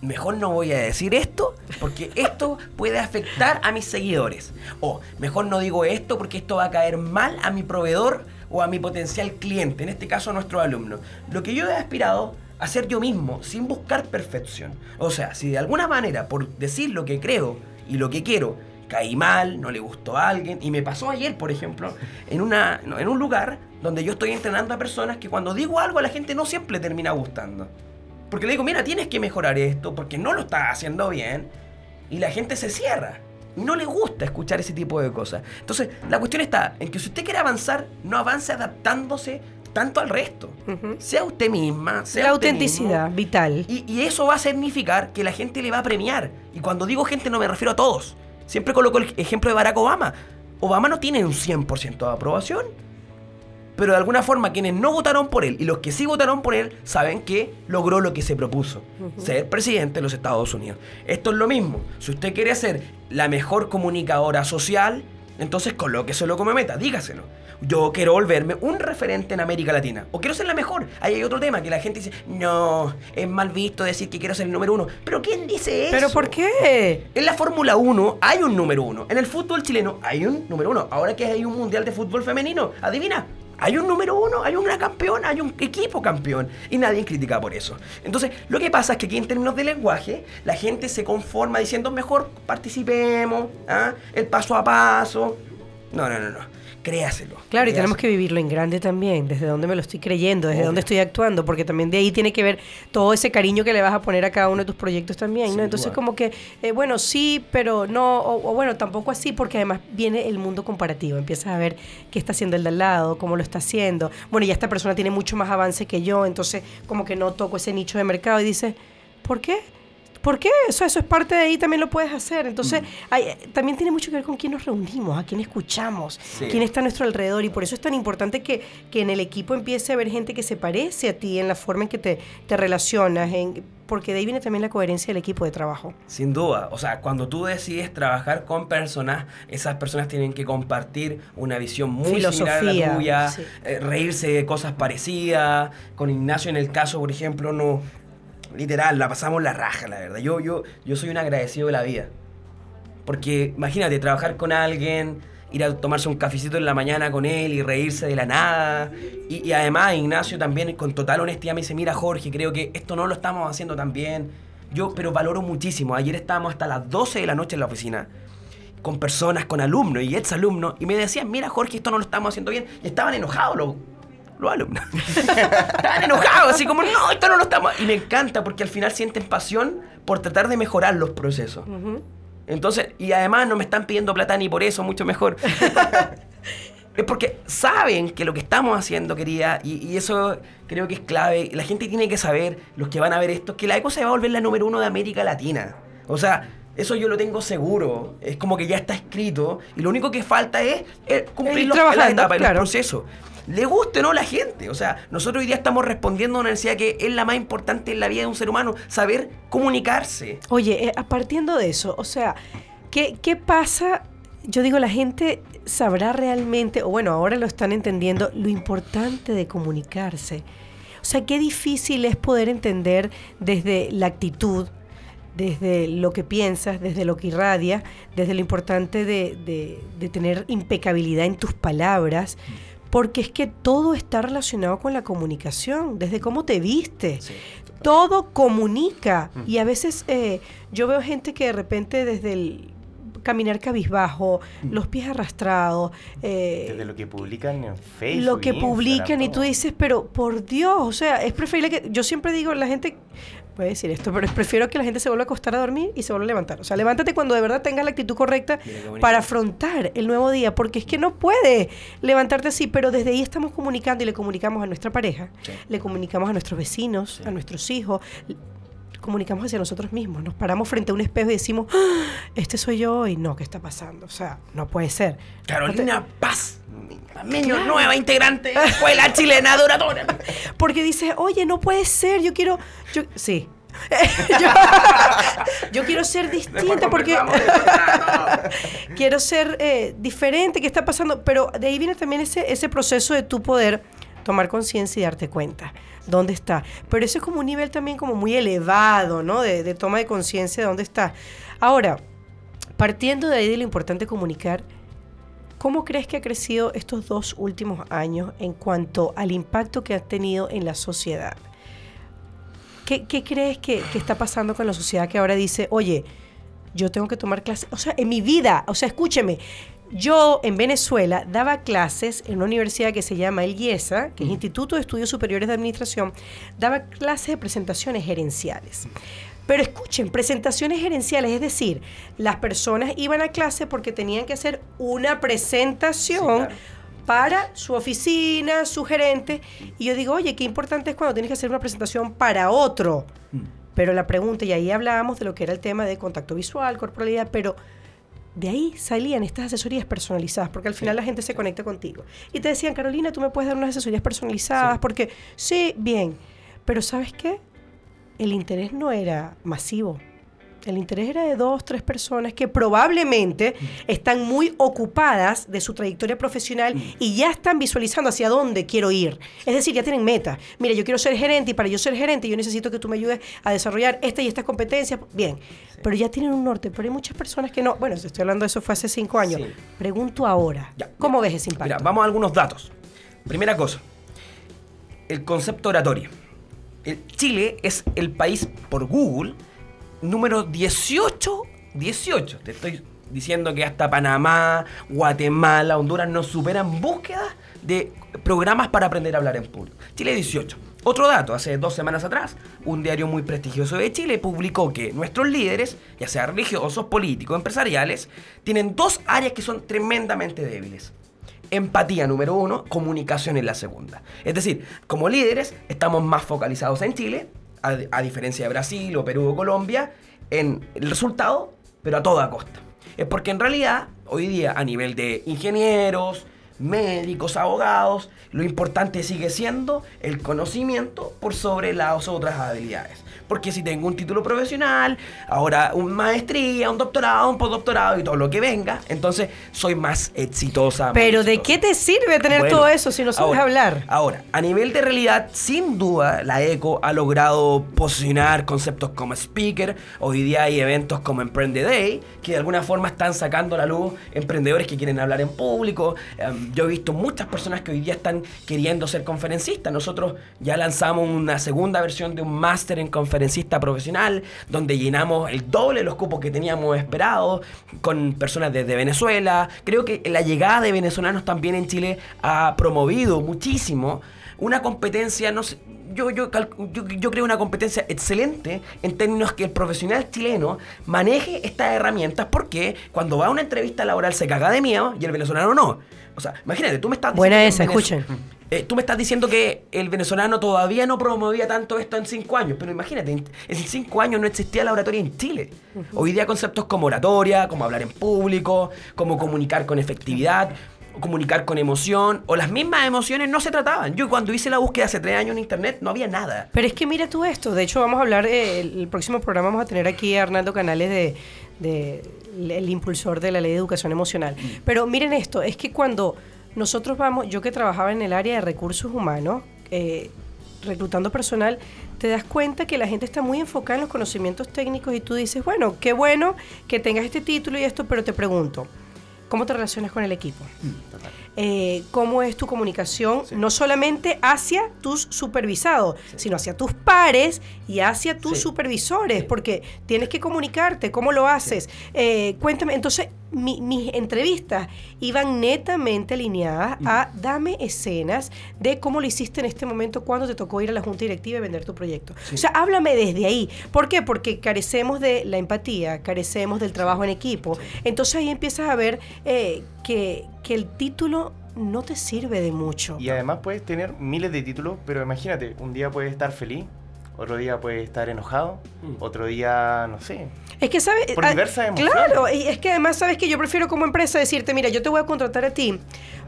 mejor no voy a decir esto porque esto puede afectar a mis seguidores. O mejor no digo esto porque esto va a caer mal a mi proveedor o a mi potencial cliente, en este caso a nuestro alumno. Lo que yo he aspirado a ser yo mismo sin buscar perfección. O sea, si de alguna manera por decir lo que creo y lo que quiero caí mal, no le gustó a alguien. Y me pasó ayer, por ejemplo, en, una, en un lugar donde yo estoy entrenando a personas que cuando digo algo a la gente no siempre termina gustando. Porque le digo, mira, tienes que mejorar esto porque no lo estás haciendo bien. Y la gente se cierra. Y no le gusta escuchar ese tipo de cosas. Entonces, la cuestión está en que si usted quiere avanzar, no avance adaptándose tanto al resto. Sea usted misma, sea La usted autenticidad, mismo. vital. Y, y eso va a significar que la gente le va a premiar. Y cuando digo gente no me refiero a todos. Siempre coloco el ejemplo de Barack Obama. Obama no tiene un 100% de aprobación. Pero de alguna forma quienes no votaron por él y los que sí votaron por él saben que logró lo que se propuso. Ser presidente de los Estados Unidos. Esto es lo mismo. Si usted quiere ser la mejor comunicadora social, entonces colóqueselo como meta, dígaselo. Yo quiero volverme un referente en América Latina. O quiero ser la mejor. Ahí hay otro tema que la gente dice, no, es mal visto decir que quiero ser el número uno. Pero ¿quién dice eso? ¿Pero por qué? En la Fórmula 1 hay un número uno. En el fútbol chileno hay un número uno. Ahora que hay un mundial de fútbol femenino, adivina. Hay un número uno, hay una campeona, hay un equipo campeón. Y nadie critica por eso. Entonces, lo que pasa es que aquí en términos de lenguaje, la gente se conforma diciendo mejor participemos, ¿ah? el paso a paso. No, no, no, no. Créaselo. Claro, y tenemos que vivirlo en grande también, desde dónde me lo estoy creyendo, desde dónde estoy actuando, porque también de ahí tiene que ver todo ese cariño que le vas a poner a cada uno de tus proyectos también, ¿no? Entonces como que, eh, bueno, sí, pero no, o, o bueno, tampoco así, porque además viene el mundo comparativo, empiezas a ver qué está haciendo el de al lado, cómo lo está haciendo, bueno, ya esta persona tiene mucho más avance que yo, entonces como que no toco ese nicho de mercado y dices, ¿por qué? ¿Por qué? Eso, eso es parte de ahí, también lo puedes hacer. Entonces, hay- también tiene mucho que ver con quién nos reunimos, a quién escuchamos, Sí. quién está a nuestro alrededor. Y por eso es tan importante que, que en el equipo empiece a haber gente que se parece a ti en la forma en que te, te relacionas, en, porque de ahí viene también la coherencia del equipo de trabajo. Sin duda, o sea, cuando tú decides trabajar con personas, esas personas tienen que compartir una visión muy similar a Filosofía, la tuya, sí. eh, reírse de cosas parecidas. Con Ignacio en el caso, por ejemplo, no, literal, la pasamos la raja, la verdad. Yo, yo, yo soy un agradecido de la vida. Porque imagínate, trabajar con alguien, ir a tomarse un cafecito en la mañana con él y reírse de la nada. Y, y además Ignacio también con total honestidad me dice, mira Jorge, creo que esto no lo estamos haciendo tan bien. Yo, pero valoro muchísimo. Ayer estábamos hasta las 12 de la noche en la oficina con personas, con alumnos y exalumnos, y me decían, mira Jorge, esto no lo estamos haciendo bien. Y estaban enojados los, los alumnos. (laughs) estaban enojados, así como, no, esto no lo estamos... Y me encanta porque al final sienten pasión por tratar de mejorar los procesos. Entonces, y además no me están pidiendo plata ni por eso, mucho mejor. (laughs) es porque saben que lo que estamos haciendo, querida, y, y eso creo que es clave. La gente tiene que saber, los que van a ver esto, que la ECO se va a volver la número uno de América Latina. O sea, eso yo lo tengo seguro. Es como que ya está escrito. Y lo único que falta es eh, cumplir Ir los, trabajando, etapas, claro. los procesos. Le guste o no la gente. O sea, nosotros hoy día estamos respondiendo a una necesidad que es la más importante en la vida de un ser humano, saber comunicarse. Oye, eh, a- partiendo de eso, o sea, ¿qué, ¿qué pasa? Yo digo, la gente sabrá realmente, o bueno, ahora lo están entendiendo, lo importante de comunicarse. O sea, qué difícil es poder entender desde la actitud, desde lo que piensas, desde lo que irradia, desde lo importante de, de- de tener impecabilidad en tus palabras, porque es que todo está relacionado con la comunicación, desde cómo te vistes. Todo comunica. Y a veces eh, yo veo gente que de repente desde el caminar cabizbajo, los pies arrastrados, eh, Desde lo que publican en Facebook. lo que Instagram, publican y tú dices, pero por Dios, o sea, es preferible que, yo siempre digo, la gente, puede decir esto, pero prefiero que la gente se vuelva a acostar a dormir y se vuelva a levantar. O sea, levántate cuando de verdad tengas la actitud correcta para afrontar el nuevo día, porque es que no puede levantarte así, pero desde ahí estamos comunicando y le comunicamos a nuestra pareja, Sí. le comunicamos a nuestros vecinos, Sí. a nuestros hijos, comunicamos hacia nosotros mismos, nos paramos frente a un espejo y decimos, "Ah, este soy yo y no, ¿qué está pasando? O sea, no puede ser. Carolina Paz, medio nueva integrante de la Escuela Chilena de Oratoria. Porque dices, oye, no puede ser, yo quiero, yo, sí. (laughs) yo, yo quiero ser distinta porque (laughs) quiero ser eh, diferente, ¿qué está pasando? Pero de ahí viene también ese, ese proceso de tu poder tomar conciencia y darte cuenta dónde está. Pero eso es como un nivel también como muy elevado, ¿no? De, de toma de conciencia de dónde está. Ahora, partiendo de ahí de lo importante comunicar, ¿cómo crees que ha crecido estos dos últimos años en cuanto al impacto que ha tenido en la sociedad? ¿Qué, qué crees que, que está pasando con la sociedad que ahora dice, oye, yo tengo que tomar clases? O sea, en mi vida, o sea, escúcheme, yo en Venezuela daba clases en una universidad que se llama el IESA, que es Instituto de Estudios Superiores de Administración, daba clases de presentaciones gerenciales. Pero escuchen, presentaciones gerenciales, es decir, las personas iban a clase porque tenían que hacer una presentación para su oficina, su gerente, y yo digo, oye, qué importante es cuando tienes que hacer una presentación para otro. Mm. Pero la pregunta, y ahí hablábamos de lo que era el tema de contacto visual, corporalidad, pero de ahí salían estas asesorías personalizadas, porque al final la gente se conecta contigo. Y te decían, Carolina, tú me puedes dar unas asesorías personalizadas, Sí. porque sí, bien. Pero ¿sabes qué? El interés no era masivo. El interés era de dos, tres personas que probablemente están muy ocupadas de su trayectoria profesional y ya están visualizando hacia dónde quiero ir. Es decir, ya tienen meta. Mira, yo quiero ser gerente y para yo ser gerente yo necesito que tú me ayudes a desarrollar esta y estas competencias. Bien, pero ya tienen un norte. Pero hay muchas personas que no. Bueno, si estoy hablando de eso fue hace cinco años. Sí. Pregunto ahora, Ya, ¿cómo ya. ves ese impacto? Mira, vamos a algunos datos. Primera cosa, el concepto oratoria. Chile es el país por Google número 18, 18. Te estoy diciendo que hasta Panamá, Guatemala, Honduras nos superan búsquedas de programas para aprender a hablar en público. Chile 18. Otro dato, hace dos semanas atrás, un diario muy prestigioso de Chile publicó que nuestros líderes, ya sea religiosos, políticos, empresariales, tienen dos áreas que son tremendamente débiles. Empatía número uno, comunicación en la segunda. Es decir, como líderes estamos más focalizados en Chile, a, a diferencia de Brasil o Perú o Colombia, en el resultado, pero a toda costa. Es porque en realidad, hoy día, a nivel de ingenieros, médicos, abogados, lo importante sigue siendo el conocimiento por sobre las otras habilidades. Porque si tengo un título profesional, ahora una maestría, un doctorado, un postdoctorado y todo lo que venga, entonces soy más exitosa. más Pero ¿de qué te sirve tener Bueno, todo eso si no sabes ahora- hablar? Ahora, a nivel de realidad, sin duda, la ECO ha logrado posicionar conceptos como speaker. Hoy día hay eventos como Emprende Day, que de alguna forma están sacando a la luz emprendedores que quieren hablar en público. Em, yo he visto muchas personas que hoy día están queriendo ser conferencistas. Nosotros ya lanzamos una segunda versión de un máster en conferencista profesional, donde llenamos el doble de los cupos que teníamos esperados, con personas desde Venezuela. Creo que la llegada de venezolanos también en Chile ha promovido muchísimo una competencia, no sé, yo, yo, yo, yo creo una competencia excelente en términos que el profesional chileno maneje estas herramientas porque cuando va a una entrevista laboral se caga de miedo y el venezolano no. O sea, imagínate, tú me estás Buena esa, escuchen. eh, tú me estás diciendo que el venezolano todavía no promovía tanto esto en cinco años, pero imagínate, en, cinco años no existía la oratoria en Chile. Hoy día conceptos como oratoria, como hablar en público, como comunicar con efectividad, comunicar con emoción, o las mismas emociones no se trataban. Yo cuando hice la búsqueda hace tres años en internet no había nada. Pero es que mira tú esto. De hecho, vamos a hablar, eh, el, próximo programa vamos a tener aquí a Arnaldo Canales de, de- el, impulsor de la ley de educación emocional. Pero miren esto, es que cuando nosotros vamos, yo que trabajaba en el área de recursos humanos, eh, reclutando personal, te das cuenta que la gente está muy enfocada en los conocimientos técnicos y tú dices, bueno, qué bueno que tengas este título y esto, pero te pregunto, ¿cómo te relacionas con el equipo? Eh, cómo es tu comunicación, no solamente hacia tus supervisados, sino hacia tus pares y hacia tus Sí. supervisores, porque tienes que comunicarte, cómo lo haces. Eh, cuéntame, entonces mi- mis entrevistas iban netamente alineadas a dame escenas de cómo lo hiciste en este momento cuando te tocó ir a la junta directiva y vender tu proyecto. Sí. O sea, háblame desde ahí. ¿Por qué? Porque carecemos de la empatía, carecemos del trabajo en equipo. Entonces ahí empiezas a ver eh, que, que el título no te sirve de mucho. Y además puedes tener miles de títulos, pero imagínate, un día puedes estar feliz, otro día puede estar enojado, Mm. otro día, no sé. Es que, ¿sabes? Por Ah, diversas emociones. Claro, y es que además, ¿sabes que Yo prefiero como empresa decirte, mira, yo te voy a contratar a ti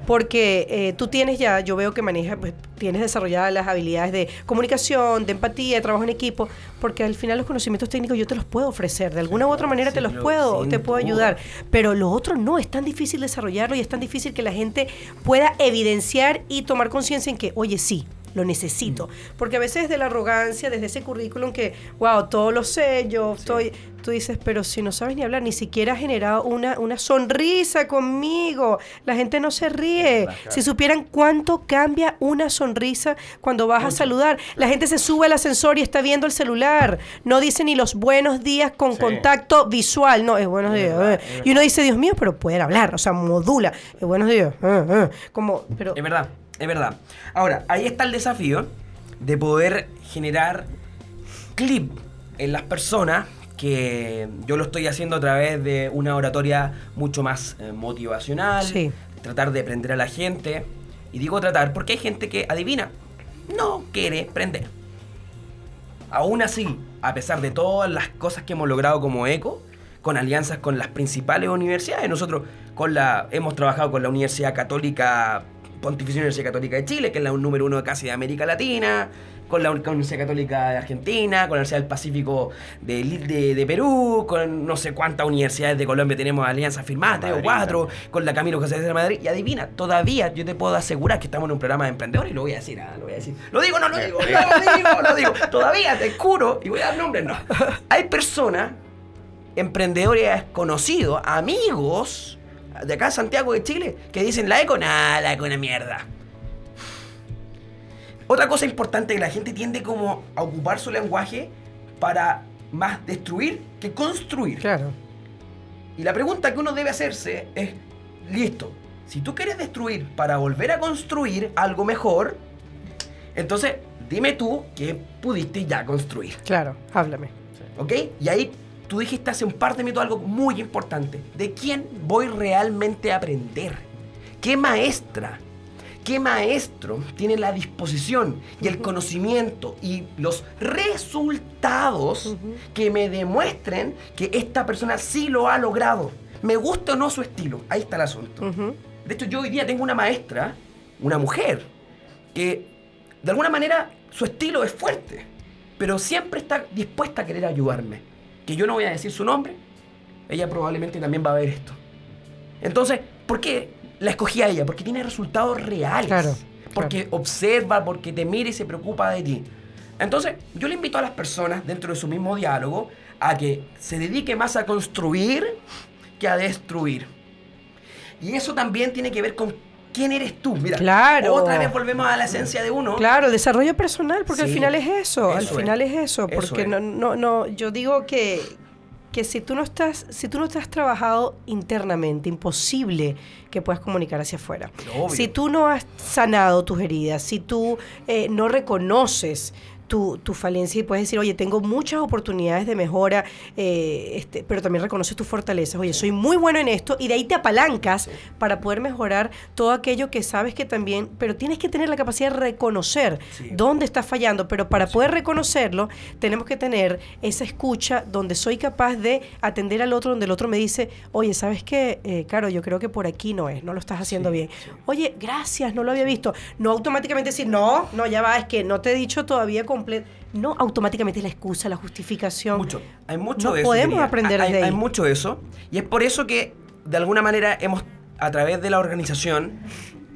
porque eh, tú tienes ya, yo veo que manejas, pues, tienes desarrolladas las habilidades de comunicación, de empatía, de trabajo en equipo, porque al final los conocimientos técnicos yo te los puedo ofrecer, de alguna u otra manera sí, te los puedo, te puedo ayudar, pero lo otro no, es tan difícil desarrollarlo y es tan difícil que la gente pueda evidenciar y tomar conciencia en que, oye, sí, lo necesito. Porque a veces de la arrogancia, desde ese currículum que, wow, todo lo sé, yo estoy, tú dices, pero si no sabes ni hablar, ni siquiera has generado una, una sonrisa conmigo, la gente no se ríe. Si supieran cuánto cambia una sonrisa cuando vas a saludar, la gente se sube al ascensor y está viendo el celular, no dice ni los buenos días con Sí. contacto visual, no, es buenos días. eh. Y uno dice, Dios mío, pero pueden hablar, o sea, modula, es buenos días, eh, eh. como, pero... Es verdad, es verdad. Ahora, ahí está el desafío de poder generar clip en las personas que yo lo estoy haciendo a través de una oratoria mucho más eh, motivacional, Sí. tratar de prender a la gente. Y digo tratar porque hay gente que adivina, no quiere prender. Aún así, a pesar de todas las cosas que hemos logrado como ECO, con alianzas con las principales universidades, nosotros con la, hemos trabajado con la Universidad Católica, Pontificia Universidad Católica de Chile, que es la número uno casi de América Latina, con la Universidad Católica de Argentina, con la Universidad del Pacífico de, Li- de, de Perú, con no sé cuántas universidades de Colombia tenemos alianzas firmadas, tres o cuatro, también. con la Camilo José de Madrid. Y adivina, todavía yo te puedo asegurar que estamos en un programa de emprendedores y lo voy a decir, ah, lo voy a decir. Lo digo, no lo digo, no lo digo, lo digo. Todavía te juro, y voy a dar nombres, no. (laughs) Hay personas, emprendedores conocidos, amigos de acá Santiago de Chile, que dicen la eco, nada, la eco una mierda. Otra cosa importante que la gente tiende como a ocupar su lenguaje para más destruir que construir. Claro. Y la pregunta que uno debe hacerse es, listo, si tú quieres destruir para volver a construir algo mejor, entonces dime tú qué pudiste ya construir, Claro, háblame. ¿ok? Y ahí tú dijiste hace un par de minutos algo muy importante. ¿De quién voy realmente a aprender? ¿Qué maestra? ¿Qué maestro tiene la disposición y el conocimiento y los resultados que me demuestren que esta persona sí lo ha logrado? Me gusta o no su estilo. Ahí está el asunto. De hecho, yo hoy día tengo una maestra, una mujer, que de alguna manera su estilo es fuerte, pero siempre está dispuesta a querer ayudarme. Que yo no voy a decir su nombre, ella probablemente también va a ver esto. Entonces, ¿por qué la escogí a ella? Porque tiene resultados reales. Claro, Porque observa, porque te mira y se preocupa de ti. Entonces, yo le invito a las personas dentro de su mismo diálogo a que se dedique más a construir que a destruir. Y eso también tiene que ver con quién eres tú. Mira, Claro. otra vez volvemos a la esencia de uno. Claro, el desarrollo personal, porque al final es eso, al final es, es, eso, eso porque es. no, no, no, yo digo que, que si tú no estás, si tú no estás trabajado internamente, imposible que puedas comunicar hacia afuera. Obvio. Si tú no has sanado tus heridas, si tú eh, no reconoces tu, tu falencia y puedes decir, oye, tengo muchas oportunidades de mejora, eh, este, pero también reconoces tus fortalezas, oye, soy muy bueno en esto y de ahí te apalancas para poder mejorar todo aquello que sabes que también, pero tienes que tener la capacidad de reconocer Sí. dónde estás fallando, pero para poder reconocerlo tenemos que tener esa escucha donde soy capaz de atender al otro, donde el otro me dice, oye, ¿sabes qué? Eh, Caro, yo creo que por aquí no es, no lo estás haciendo bien. Oye, gracias, no lo había visto. No automáticamente decir, no, no, ya va, es que no te he dicho todavía completo. No automáticamente la excusa, la justificación. Mucho. Hay mucho No de eso. podemos diría. aprender hay, hay ahí. mucho de eso. Y es por eso que, de alguna manera, hemos, a través de la organización,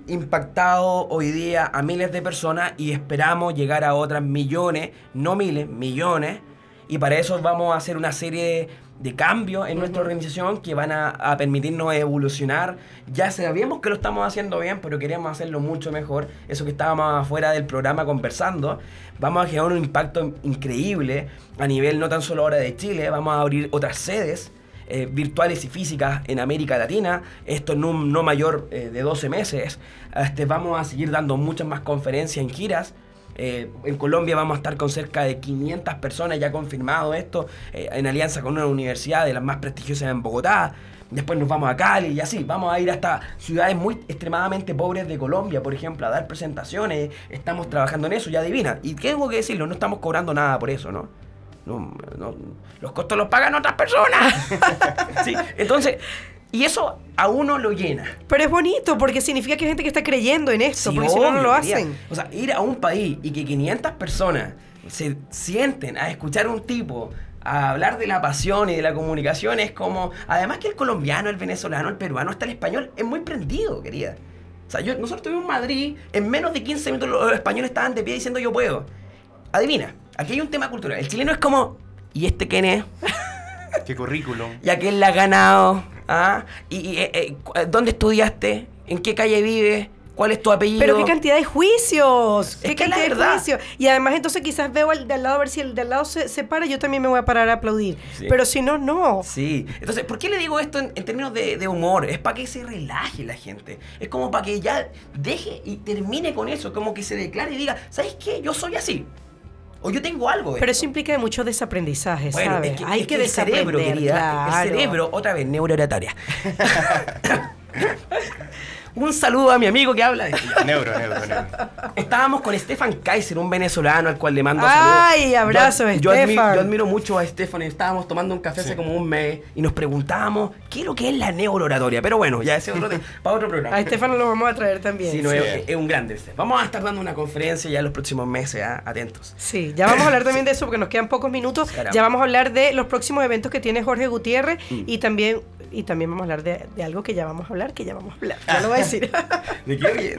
impactado hoy día a miles de personas y esperamos llegar a otras millones, no miles, millones. Y para eso vamos a hacer una serie de cambios en nuestra organización que van a, a permitirnos evolucionar. Ya sabíamos que lo estamos haciendo bien, pero queríamos hacerlo mucho mejor. Eso que estábamos afuera del programa conversando. Vamos a generar un impacto increíble a nivel no tan solo ahora de Chile, vamos a abrir otras sedes eh, virtuales y físicas en América Latina, esto en un no mayor eh, de 12 meses. Este, vamos a seguir dando muchas más conferencias en giras. Eh, en Colombia vamos a estar con cerca de 500 personas, ya confirmado esto, eh, en alianza con una universidad de las más prestigiosas en Bogotá. Después nos vamos a Cali y así. Vamos a ir hasta ciudades muy extremadamente pobres de Colombia, por ejemplo, a dar presentaciones. Estamos trabajando en eso, ya adivina. Y tengo que decirlo, no estamos cobrando nada por eso, ¿no? No, los costos los pagan otras personas. (laughs) entonces, y eso a uno lo llena. Pero es bonito porque significa que hay gente que está creyendo en esto, Sí, porque si no, no lo hacen. O sea, ir a un país y que 500 personas se sienten a escuchar a un tipo a hablar de la pasión y de la comunicación es como, además que el colombiano, el venezolano, el peruano, hasta el español es muy prendido, querida. O sea, yo, nosotros estuvimos en Madrid, en menos de 15 minutos los españoles estaban de pie diciendo yo puedo. Adivina, aquí hay un tema cultural. El chileno es como, ¿y este quién es? (laughs) Qué currículum. ¿Y a quién le ha ganado? ¿Ah? ¿Y, y, eh, eh, cu- dónde estudiaste? ¿En qué calle vives? ¿Cuál es tu apellido? Pero qué cantidad de juicios, qué Es que cantidad de juicios. Y además entonces quizás veo al de al lado a ver si el de al lado se, se para, yo también me voy a parar a aplaudir. Sí. Pero si no, no. Sí, entonces, ¿por qué le digo esto en, en términos de, de humor? Es para que se relaje la gente. Es como para que ya deje y termine con eso. Como que se declare y diga, ¿sabes qué? Yo soy así. O yo tengo algo Pero esto". eso implica mucho desaprendizaje, Bueno, ¿sabes? es que, Hay es que, el cerebro, querida. claro. El cerebro, otra vez, neurooratoria. (laughs) Un saludo a mi amigo que habla de. (laughs) Neuro, neuro, neuro. Estábamos con Stefan Kaiser, un venezolano al cual le mando Ay, saludos. abrazo, yo, yo admi- Stefan. yo admiro mucho a Stefan. Estábamos tomando un café hace como un mes y nos preguntábamos qué es lo que es la neurooratoria. Pero bueno, ya ese es otro para otro programa. A Estefano lo vamos a traer también. Sí, no, Sí. Es, es un grande. Vamos a estar dando una conferencia ya en los próximos meses, ¿ah? atentos. Sí, ya vamos a hablar (coughs) también de eso porque nos quedan pocos minutos. Caramba. Ya vamos a hablar de los próximos eventos que tiene Jorge Gutiérrez Mm. y también y también vamos a hablar de, de algo que ya vamos a hablar, que ya vamos a hablar. Ya lo voy a decir. (laughs) ¿De qué oye?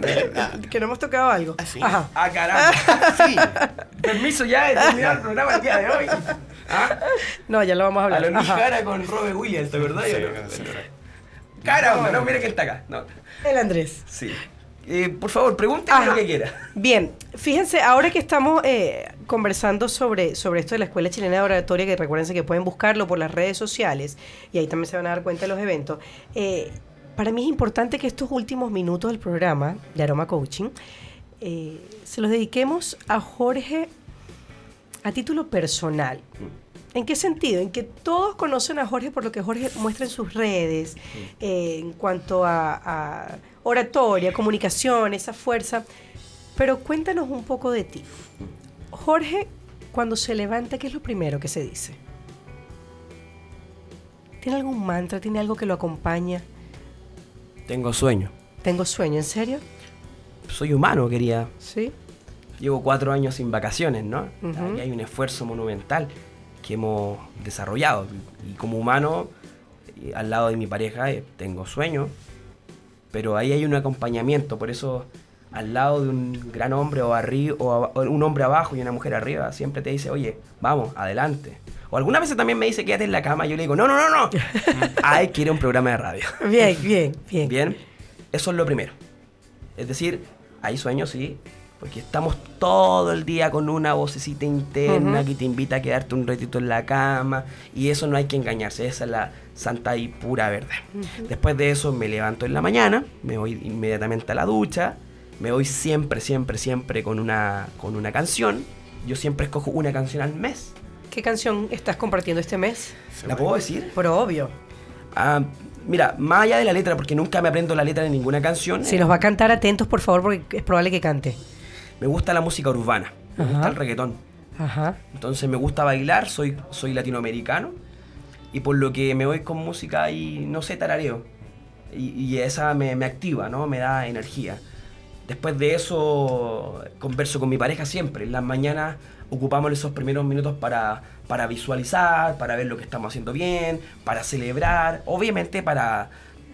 que no hemos tocado algo. Ah, sí. Ajá. Ah, caramba. (laughs) Sí. Permiso ya de terminar el programa el día de hoy. ¿Ah? No, ya lo vamos a A hablar. lo Luis Ajá. Cara con Robert Williams, ¿te acordás? Sí, o no? sí. Caramba, no, mira que está acá. No. El Andrés. Sí. Eh, por favor, pregúnteme Ajá. lo que quiera. Bien, fíjense, ahora que estamos eh, conversando sobre, sobre esto de la Escuela Chilena de Oratoria, que recuérdense que pueden buscarlo por las redes sociales y ahí también se van a dar cuenta de los eventos, eh, para mí es importante que estos últimos minutos del programa de Aroma Coaching eh, se los dediquemos a Jorge a título personal. ¿En qué sentido? En que todos conocen a Jorge por lo que Jorge muestra en sus redes, eh, en cuanto a, a oratoria, comunicación, esa fuerza. Pero cuéntanos un poco de ti. Jorge, cuando se levanta, ¿qué es lo primero que se dice? ¿Tiene algún mantra? ¿Tiene algo que lo acompaña? Tengo sueño. ¿Tengo sueño? ¿En serio? Soy humano, quería. ¿Sí? Llevo cuatro años sin vacaciones, ¿no? Hay un esfuerzo monumental que hemos desarrollado. Y como humano, eh, al lado de mi pareja, eh, tengo sueño, pero ahí hay un acompañamiento. Por eso, al lado de un gran hombre o, arriba, o un hombre abajo y una mujer arriba, siempre te dice, oye, vamos, adelante. O algunas veces también me dice, quédate en la cama. Y yo le digo, no, no, no, no. (laughs) Ay, quiero un programa de radio. Bien, bien, bien. Bien, eso es lo primero. Es decir, hay sueños, sí, porque estamos todo el día con una vocecita interna Ujú. que te invita a quedarte un ratito en la cama y eso no hay que engañarse, esa es la santa y pura verdad. Después de eso me levanto en la mañana, me voy inmediatamente a la ducha, me voy siempre, siempre, siempre con una, con una canción. Yo siempre escojo una canción al mes. ¿Qué canción estás compartiendo este mes? ¿La puedo decir? Pero obvio. Ah, mira, más allá de la letra, porque nunca me aprendo la letra de ninguna canción. Si eh, nos va a cantar atentos, por favor, porque es probable que cante. Me gusta la música urbana, me Ajá. gusta el reggaetón. Ajá. Entonces me gusta bailar, soy, soy latinoamericano y por lo que me voy con música y no sé, tarareo. Y, y esa me, me activa, ¿no? Me da energía. Después de eso converso con mi pareja siempre. En las mañanas ocupamos esos primeros minutos para, para visualizar, para ver lo que estamos haciendo bien, para celebrar, obviamente para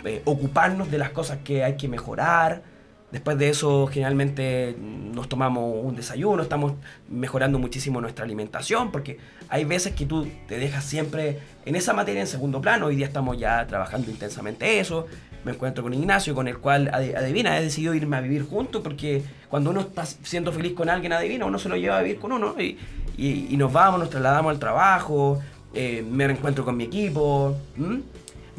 eh, ocuparnos de las cosas que hay que mejorar. Después de eso, generalmente nos tomamos un desayuno, estamos mejorando muchísimo nuestra alimentación, porque hay veces que tú te dejas siempre en esa materia en segundo plano. Hoy día estamos ya trabajando intensamente eso. Me encuentro con Ignacio, con el cual, adivina, he decidido irme a vivir juntos, porque cuando uno está siendo feliz con alguien, adivina, uno se lo lleva a vivir con uno. Y, y- y nos vamos, nos trasladamos al trabajo, eh, me reencuentro con mi equipo.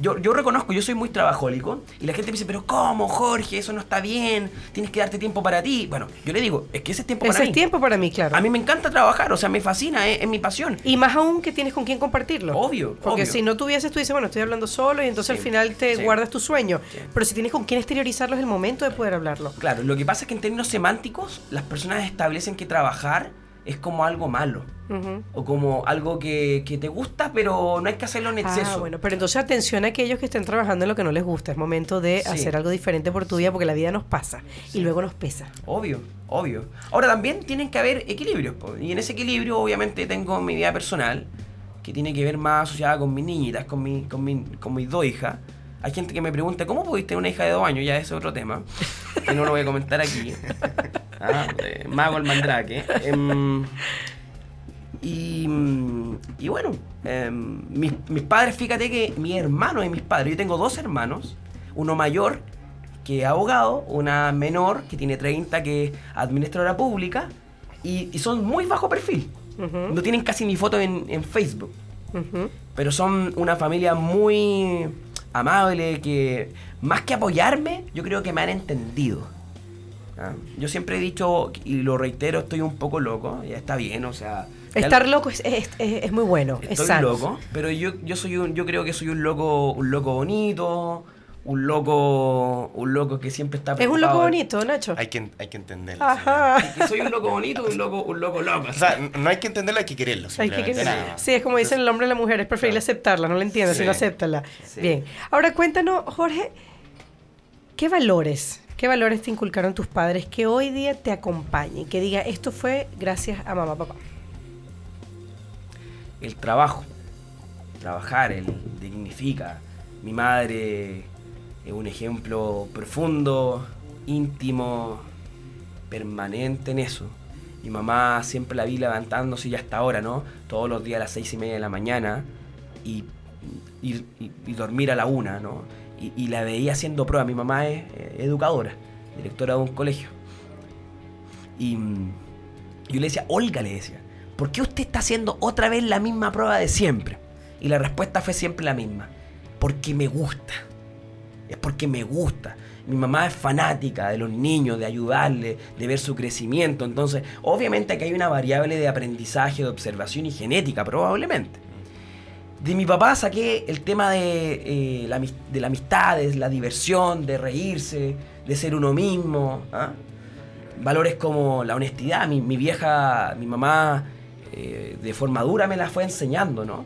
Yo, yo reconozco, yo soy muy trabajólico y la gente me dice, pero ¿cómo, Jorge? Eso no está bien, tienes que darte tiempo para ti. Bueno, yo le digo, es que ese es tiempo Ese para es mí. tiempo para mí, claro. A mí me encanta trabajar, o sea, me fascina, es, es mi pasión. Y más aún que tienes con quién compartirlo. Obvio, Porque obvio. si no tuvieses, tú dices, bueno, estoy hablando solo y entonces Sí, al final te sí. guardas tu sueño. Sí. Pero si tienes con quién exteriorizarlo es el momento de poder hablarlo. Claro, lo que pasa es que en términos semánticos, las personas establecen que trabajar es como algo malo. Ujú. O como algo que, que te gusta, pero no hay que hacerlo en exceso. Ah, bueno, pero entonces atención a aquellos que estén trabajando en lo que no les gusta. Es momento de Sí. hacer algo diferente por tu vida porque la vida nos pasa y luego nos pesa. Obvio, obvio. Ahora también tienen que haber equilibrios. Y en ese equilibrio, obviamente, tengo mi vida personal, que tiene que ver más asociada con mis niñitas, con, mi, con, mi- con mis dos hijas. Hay gente que me pregunta, ¿cómo pudiste tener una hija de dos años? Ya ese es otro tema, que no lo voy a comentar aquí. (laughs) Ah, eh, Mago el Mandrake. Em, y, y bueno, em, mis, mis padres, fíjate que mi hermano y mis padres, yo tengo dos hermanos, uno mayor que es abogado, una menor que tiene 30 que es administradora pública y, y son muy bajo perfil. No tienen casi ni foto en, en Facebook, pero son una familia muy amable que más que apoyarme, yo creo que me han entendido. Ah, Yo siempre he dicho, y lo reitero, estoy un poco loco, ya está bien, o sea... Estar lo- loco es, es- es- es muy bueno, es Estoy sano. loco, pero yo, yo soy un, yo creo que soy un loco, un loco bonito, un loco, un loco que siempre está Es un loco preocupado. bonito, Nacho. Hay que, hay que entenderlo. Ajá. Que soy un loco bonito, un loco, un loco loco. O sea, no hay que entenderlo, hay que quererlo. Hay que- simplemente, que- nada más. sí, es como dicen el hombre y la mujer, es preferible Claro. aceptarla, no la entiendes, Sí. sino acéptala. Sí. Bien. Ahora cuéntanos, Jorge, ¿qué valores, qué valores te inculcaron tus padres que hoy día te acompañen? Que diga, esto fue gracias a mamá, papá. el trabajo. Trabajar, el dignifica. Mi madre es un ejemplo profundo, íntimo, permanente en eso. Mi mamá siempre la vi levantándose y hasta ahora, ¿no? Todos los días a las seis y media de la mañana y, y- y- y dormir a la una, ¿no? Y, la veía haciendo pruebas. Mi mamá es eh, educadora, directora de un colegio. Y mm, yo le decía, Olga, le decía, ¿por qué usted está haciendo otra vez la misma prueba de siempre? Y la respuesta fue siempre la misma, porque me gusta. Es porque me gusta. Mi mamá es fanática de los niños, de ayudarle, de ver su crecimiento. Entonces, obviamente que hay una variable de aprendizaje, de observación y genética, probablemente. De mi papá saqué el tema de, eh, la, de la amistad, la diversión, de reírse, de ser uno mismo. ¿ah? Valores como la honestidad. Mi, mi vieja, mi mamá, eh, de forma dura me la fue enseñando, ¿no?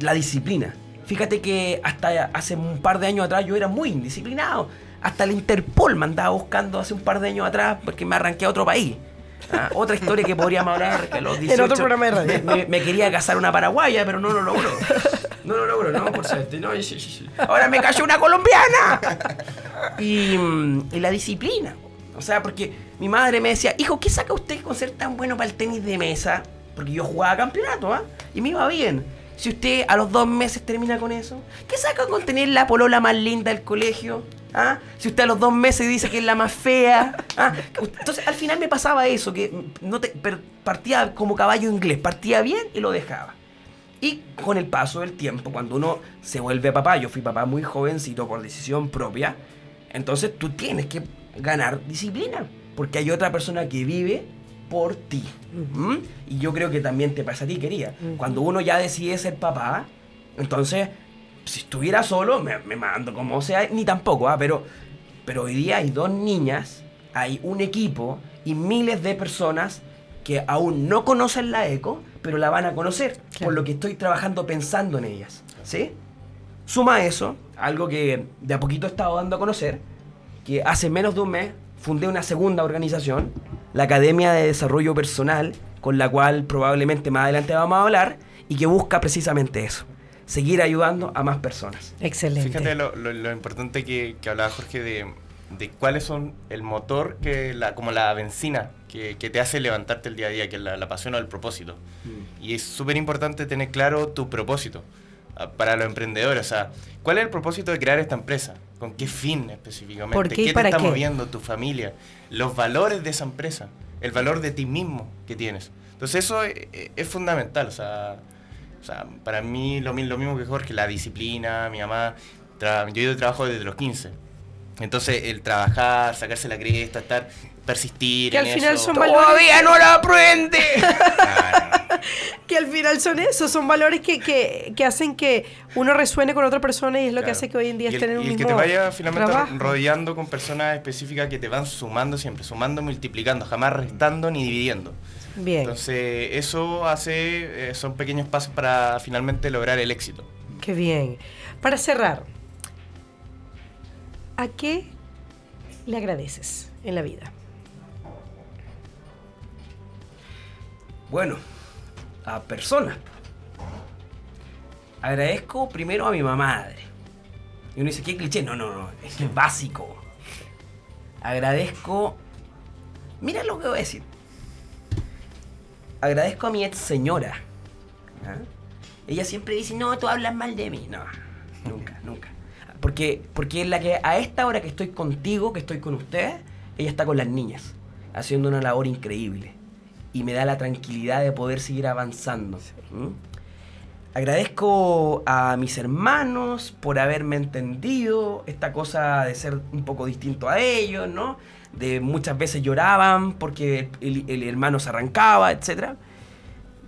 La disciplina. Fíjate que hasta hace un par de años atrás yo era muy indisciplinado. Hasta la Interpol me andaba buscando hace un par de años atrás porque me arranqué a otro país. ¿Ah? Otra historia que podríamos hablar que a los 18 otro programa de radio. Me, me quería casar una paraguaya, pero no lo logró. No lo logró, no, por suerte. No, sí, sí, sí. Ahora me cayó una colombiana. Y, mm, y la disciplina. O sea, porque mi madre me decía, hijo, ¿qué saca usted con ser tan bueno para el tenis de mesa? Porque yo jugaba campeonato, ¿ah? Y me iba bien. Si usted a los dos meses termina con eso, ¿qué saca con tener la polola más linda del colegio? ¿Ah? Si usted a los dos meses dice que es la más fea. ¿ah? Entonces al final me pasaba eso, que no te, partía como caballo inglés, partía bien y lo dejaba. Y con el paso del tiempo, cuando uno se vuelve papá, yo fui papá muy jovencito por decisión propia, entonces tú tienes que ganar disciplina, porque hay otra persona que vive por ti. ¿Mm? Y yo creo que también te pasa a ti, querida. Cuando uno ya decide ser papá, entonces, si estuviera solo, me, me mando como sea, ni tampoco, ¿ah? pero, pero hoy día hay dos niñas, hay un equipo y miles de personas que aún no conocen la ECO, pero la van a conocer, Claro. por lo que estoy trabajando pensando en ellas. ¿Sí? Suma eso, algo que de a poquito he estado dando a conocer, que hace menos de un mes fundé una segunda organización, la Academia de Desarrollo Personal, con la cual probablemente más adelante vamos a hablar, y que busca precisamente eso, seguir ayudando a más personas. Excelente. Fíjate lo, lo- lo importante que, que hablaba Jorge de, de cuáles son el motor, que la, como la benzina que, que te hace levantarte el día a día, que es la, la pasión o el propósito. Y es súper importante tener claro tu propósito ah, para los emprendedores. O sea, ¿cuál es el propósito de crear esta empresa? ¿Con qué fin específicamente? ¿Por qué y te para está qué? moviendo tu familia? Los valores de esa empresa. El valor de ti mismo que tienes. Entonces eso es, es fundamental. O sea, O sea, para mí lo, lo mismo que Jorge, la disciplina, mi mamá, yo he ido de trabajo desde los 15. Entonces, el trabajar, sacarse la cresta, estar, persistir Que en al final eso. son valores. ¡Todavía no la aprende! Claro. Que al final son eso, son valores que, que, que hacen que uno resuene con otra persona y es lo que hace que hoy en día y el, estén en un y el mismo que te vaya finalmente trabajo. rodeando con personas específicas que te van sumando siempre, sumando, multiplicando, jamás restando ni dividiendo. Bien, Entonces, eso hace, eh, son pequeños pasos para finalmente lograr el éxito. qué bien. Para cerrar, ¿a qué le agradeces en la vida? Bueno, a personas. Agradezco primero a mi madre. Y uno dice, ¿qué cliché? No, no, no, es básico. Agradezco. Mira lo que voy a decir. Agradezco a mi ex señora. ¿ah? Ella siempre dice, no, tú hablas mal de mí. No, nunca, nunca. Porque, porque es la que a esta hora que estoy contigo, que estoy con ustedes, ella está con las niñas, haciendo una labor increíble. Y me da la tranquilidad de poder seguir avanzando. Agradezco a mis hermanos por haberme entendido, esta cosa de ser un poco distinto a ellos, ¿no? De muchas veces lloraban porque el, el hermano se arrancaba, etc.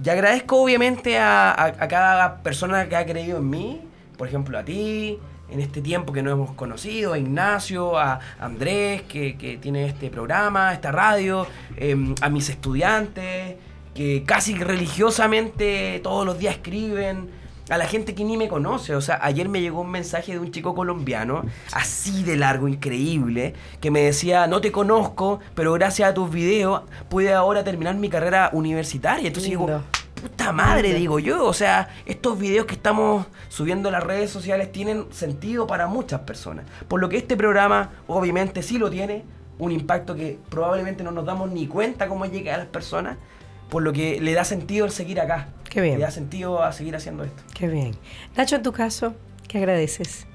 Y agradezco obviamente a, a- a cada persona que ha creído en mí, por ejemplo a ti, en este tiempo que nos hemos conocido, a Ignacio, a Andrés, que, que tiene este programa, esta radio, em, a mis estudiantes, que casi religiosamente todos los días escriben, a la gente que ni me conoce. O sea, ayer me llegó un mensaje de un chico colombiano, así de largo, increíble, que me decía, no te conozco, pero gracias a tus videos pude ahora terminar mi carrera universitaria. Entonces digo. Puta madre, digo yo. O sea, estos videos que estamos subiendo a las redes sociales tienen sentido para muchas personas. Por lo que este programa, obviamente, sí lo tiene. Un impacto que probablemente no nos damos ni cuenta cómo llega a las personas. Por lo que le da sentido el seguir acá. Qué bien. Le da sentido a seguir haciendo esto. Qué bien. Nacho, en tu caso, ¿qué agradeces?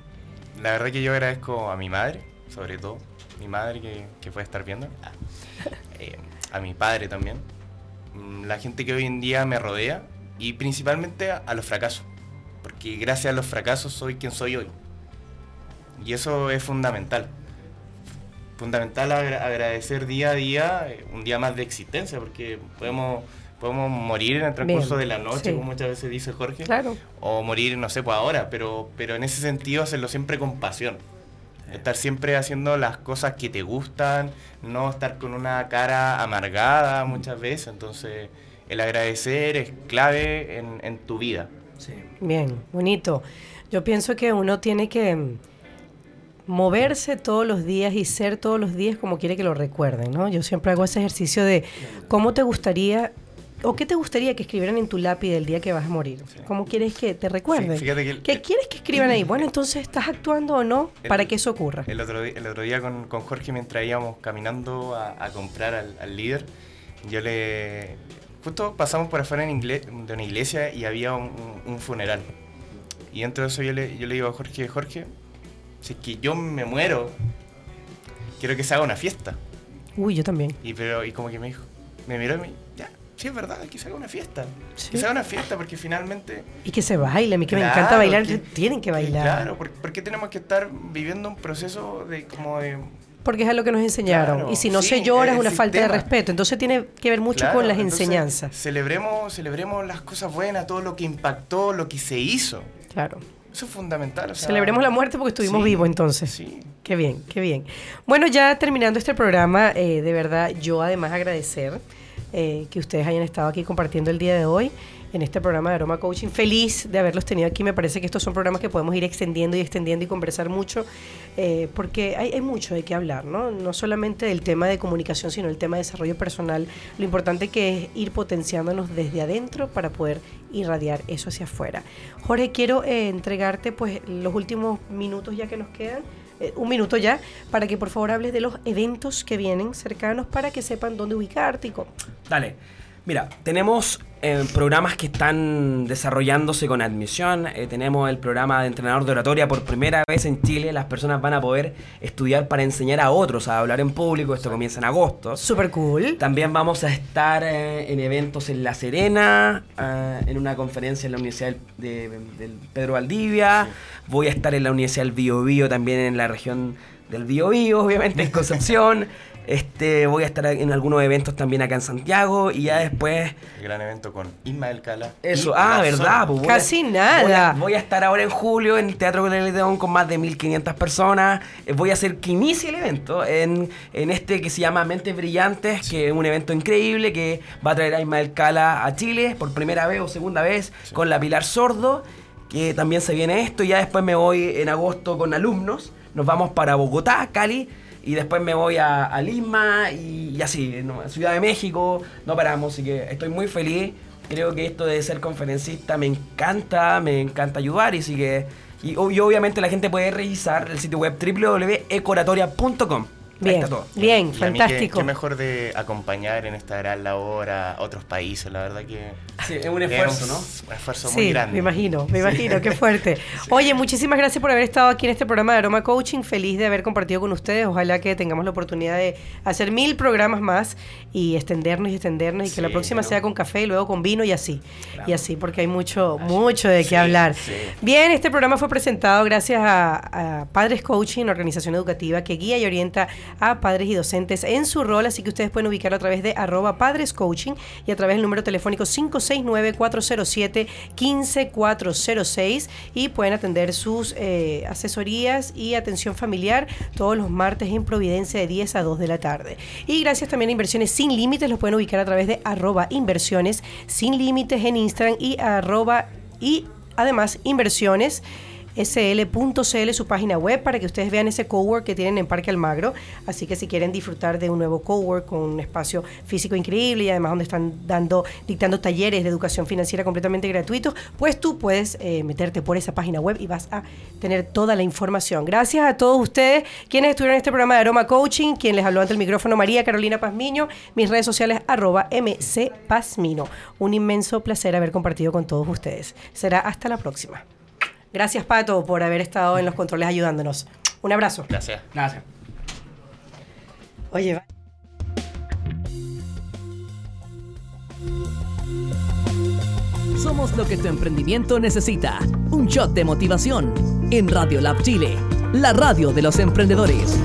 La verdad que yo agradezco a mi madre, sobre todo, mi madre que, que puede estar viendo, Ah. (laughs) Eh, a mi padre también, la gente que hoy en día me rodea y principalmente a, a los fracasos, porque gracias a los fracasos soy quien soy hoy. Y eso es fundamental. Fundamental agra- agradecer día a día, eh, un día más de existencia, porque podemos, podemos morir en el transcurso Bien, de la noche, sí. como muchas veces dice Jorge Claro. o morir, no sé, pues ahora, pero, pero en ese sentido hacerlo siempre con pasión. Estar siempre haciendo las cosas que te gustan, no estar con una cara amargada muchas veces. Entonces, el agradecer es clave en, en tu vida. Sí. Bien, bonito. Yo pienso que uno tiene que mm, moverse todos los días y ser todos los días como quiere que lo recuerden, ¿no? Yo siempre hago ese ejercicio de cómo te gustaría o qué te gustaría que escribieran en tu lápiz el día que vas a morir. ¿Cómo quieres que te recuerden? Sí, fíjate que el- ¿Qué quieres que escriban ahí? Bueno, entonces estás actuando o no El- para que eso ocurra. El otro, di- el otro día con, con Jorge, mientras íbamos caminando a, a comprar al, al líder, yo le... Justo pasamos por afuera en ingle- de una iglesia y había un, un- un funeral. Y dentro de eso yo le, yo le digo a Jorge, Jorge, si es que yo me muero, quiero que se haga una fiesta. Uy, yo también. Y, pero, y como que me dijo, me miró y me ya, sí es verdad, que se haga una fiesta. Sí. Que se haga una fiesta porque finalmente... Y que se baile, a mí que me encanta bailar, que- tienen que bailar. Claro, ¿por, por qué tenemos que estar viviendo un proceso de como de... Porque es a lo que nos enseñaron. Claro, y si no sí, se llora es una falta de respeto. Entonces tiene que ver mucho Claro, con las enseñanzas. Celebremos, celebremos las cosas buenas, todo lo que impactó, lo que se hizo. Claro. Eso es fundamental. o sea, Celebremos la muerte porque estuvimos sí, vivos entonces. Sí. Qué bien, qué bien. Bueno, ya terminando este programa, eh, de verdad, yo además agradecer eh, que ustedes hayan estado aquí compartiendo el día de hoy en este programa de Aroma Coaching. Feliz de haberlos tenido aquí. Me parece que estos son programas que podemos ir extendiendo y extendiendo y conversar mucho, eh, porque hay, hay mucho de qué hablar, ¿no? No solamente del tema de comunicación, sino el tema de desarrollo personal. Lo importante que es ir potenciándonos desde adentro para poder irradiar eso hacia afuera. Jorge, quiero eh, entregarte pues los últimos minutos ya que nos quedan eh, un minuto ya, para que por favor hables de los eventos que vienen cercanos para que sepan dónde ubicarte y cómo. Dale. Mira, tenemos eh, programas que están desarrollándose con admisión. Eh, tenemos el programa de entrenador de oratoria por primera vez en Chile. Las personas van a poder estudiar para enseñar a otros a hablar en público. Esto comienza en agosto. Súper cool. También vamos a estar eh, en eventos en La Serena, eh, en una conferencia en la Universidad de, del Pedro Valdivia. Voy a estar en la Universidad del Bio Bio, también en la región del Bio Bio, obviamente, en Concepción. (laughs) Este, voy a estar en algunos eventos también acá en Santiago y ya después... El gran evento con Ismael Cala. Eso, y ah, verdad. Pues a- Casi Voy nada. a, voy a estar ahora en julio en el Teatro León con más de 1500 personas. Eh, Voy a hacer que inicie el evento en, en este que se llama Mentes Brillantes, que es un evento increíble que va a traer a Ismael Cala a Chile por primera vez o segunda vez con la Pilar Sordo, que también se viene esto. Y ya después me voy en agosto con alumnos. Nos vamos para Bogotá, Cali. Y después me voy a, Lima y, así. Ciudad de México, no paramos, así que estoy muy feliz. Creo que esto de ser conferencista me encanta, me encanta ayudar así que... Y, y obviamente la gente puede revisar el sitio web www.ecoratoria.com. Ahí Bien, está todo. bien, Y a mí qué- fantástico. Qué, mejor de acompañar en esta gran labor a otros países, la verdad que... Sí, es un esfuerzo, ¿no? Un esfuerzo muy grande. me imagino, me imagino, qué fuerte. (laughs) Oye, muchísimas gracias por haber estado aquí en este programa de Aroma Coaching. Feliz de haber compartido con ustedes. Ojalá que tengamos la oportunidad de hacer mil programas más y extendernos y extendernos y que la próxima sea con café y luego con vino y así. Claro. Y así, porque hay mucho, mucho de qué hablar. sí. Bien, este programa fue presentado gracias a, a Padres Coaching, organización educativa que guía y orienta a padres y docentes en su rol, así que ustedes pueden ubicarlo a través de arroba Padres Coaching y a través del número telefónico 569-407-15406 y pueden atender sus eh, asesorías y atención familiar todos los martes en Providencia de 10 a 2 de la tarde. Y gracias también a Inversiones Sin Límites, los pueden ubicar a través de arroba Inversiones Sin Límites en Instagram y arroba y además inversiones sl.cl, su página web, para que ustedes vean ese cowork que tienen en Parque Almagro. Así que si quieren disfrutar de un nuevo cowork con un espacio físico increíble y además donde están dando, dictando talleres de educación financiera completamente gratuitos, pues tú puedes eh, meterte por esa página web y vas a tener toda la información. Gracias a todos ustedes quienes estuvieron en este programa de Aroma Coaching, quien les habló ante el micrófono María Carolina Pazmiño, mis redes sociales arroba MC Pazmino. Un inmenso placer haber compartido con todos ustedes. Será hasta la próxima. Gracias, Pato, por haber estado en los controles ayudándonos. Un abrazo. Gracias. Gracias. Oye, va- Somos lo que tu emprendimiento necesita. Un shot de motivación. En Radio Lab Chile, la radio de los emprendedores.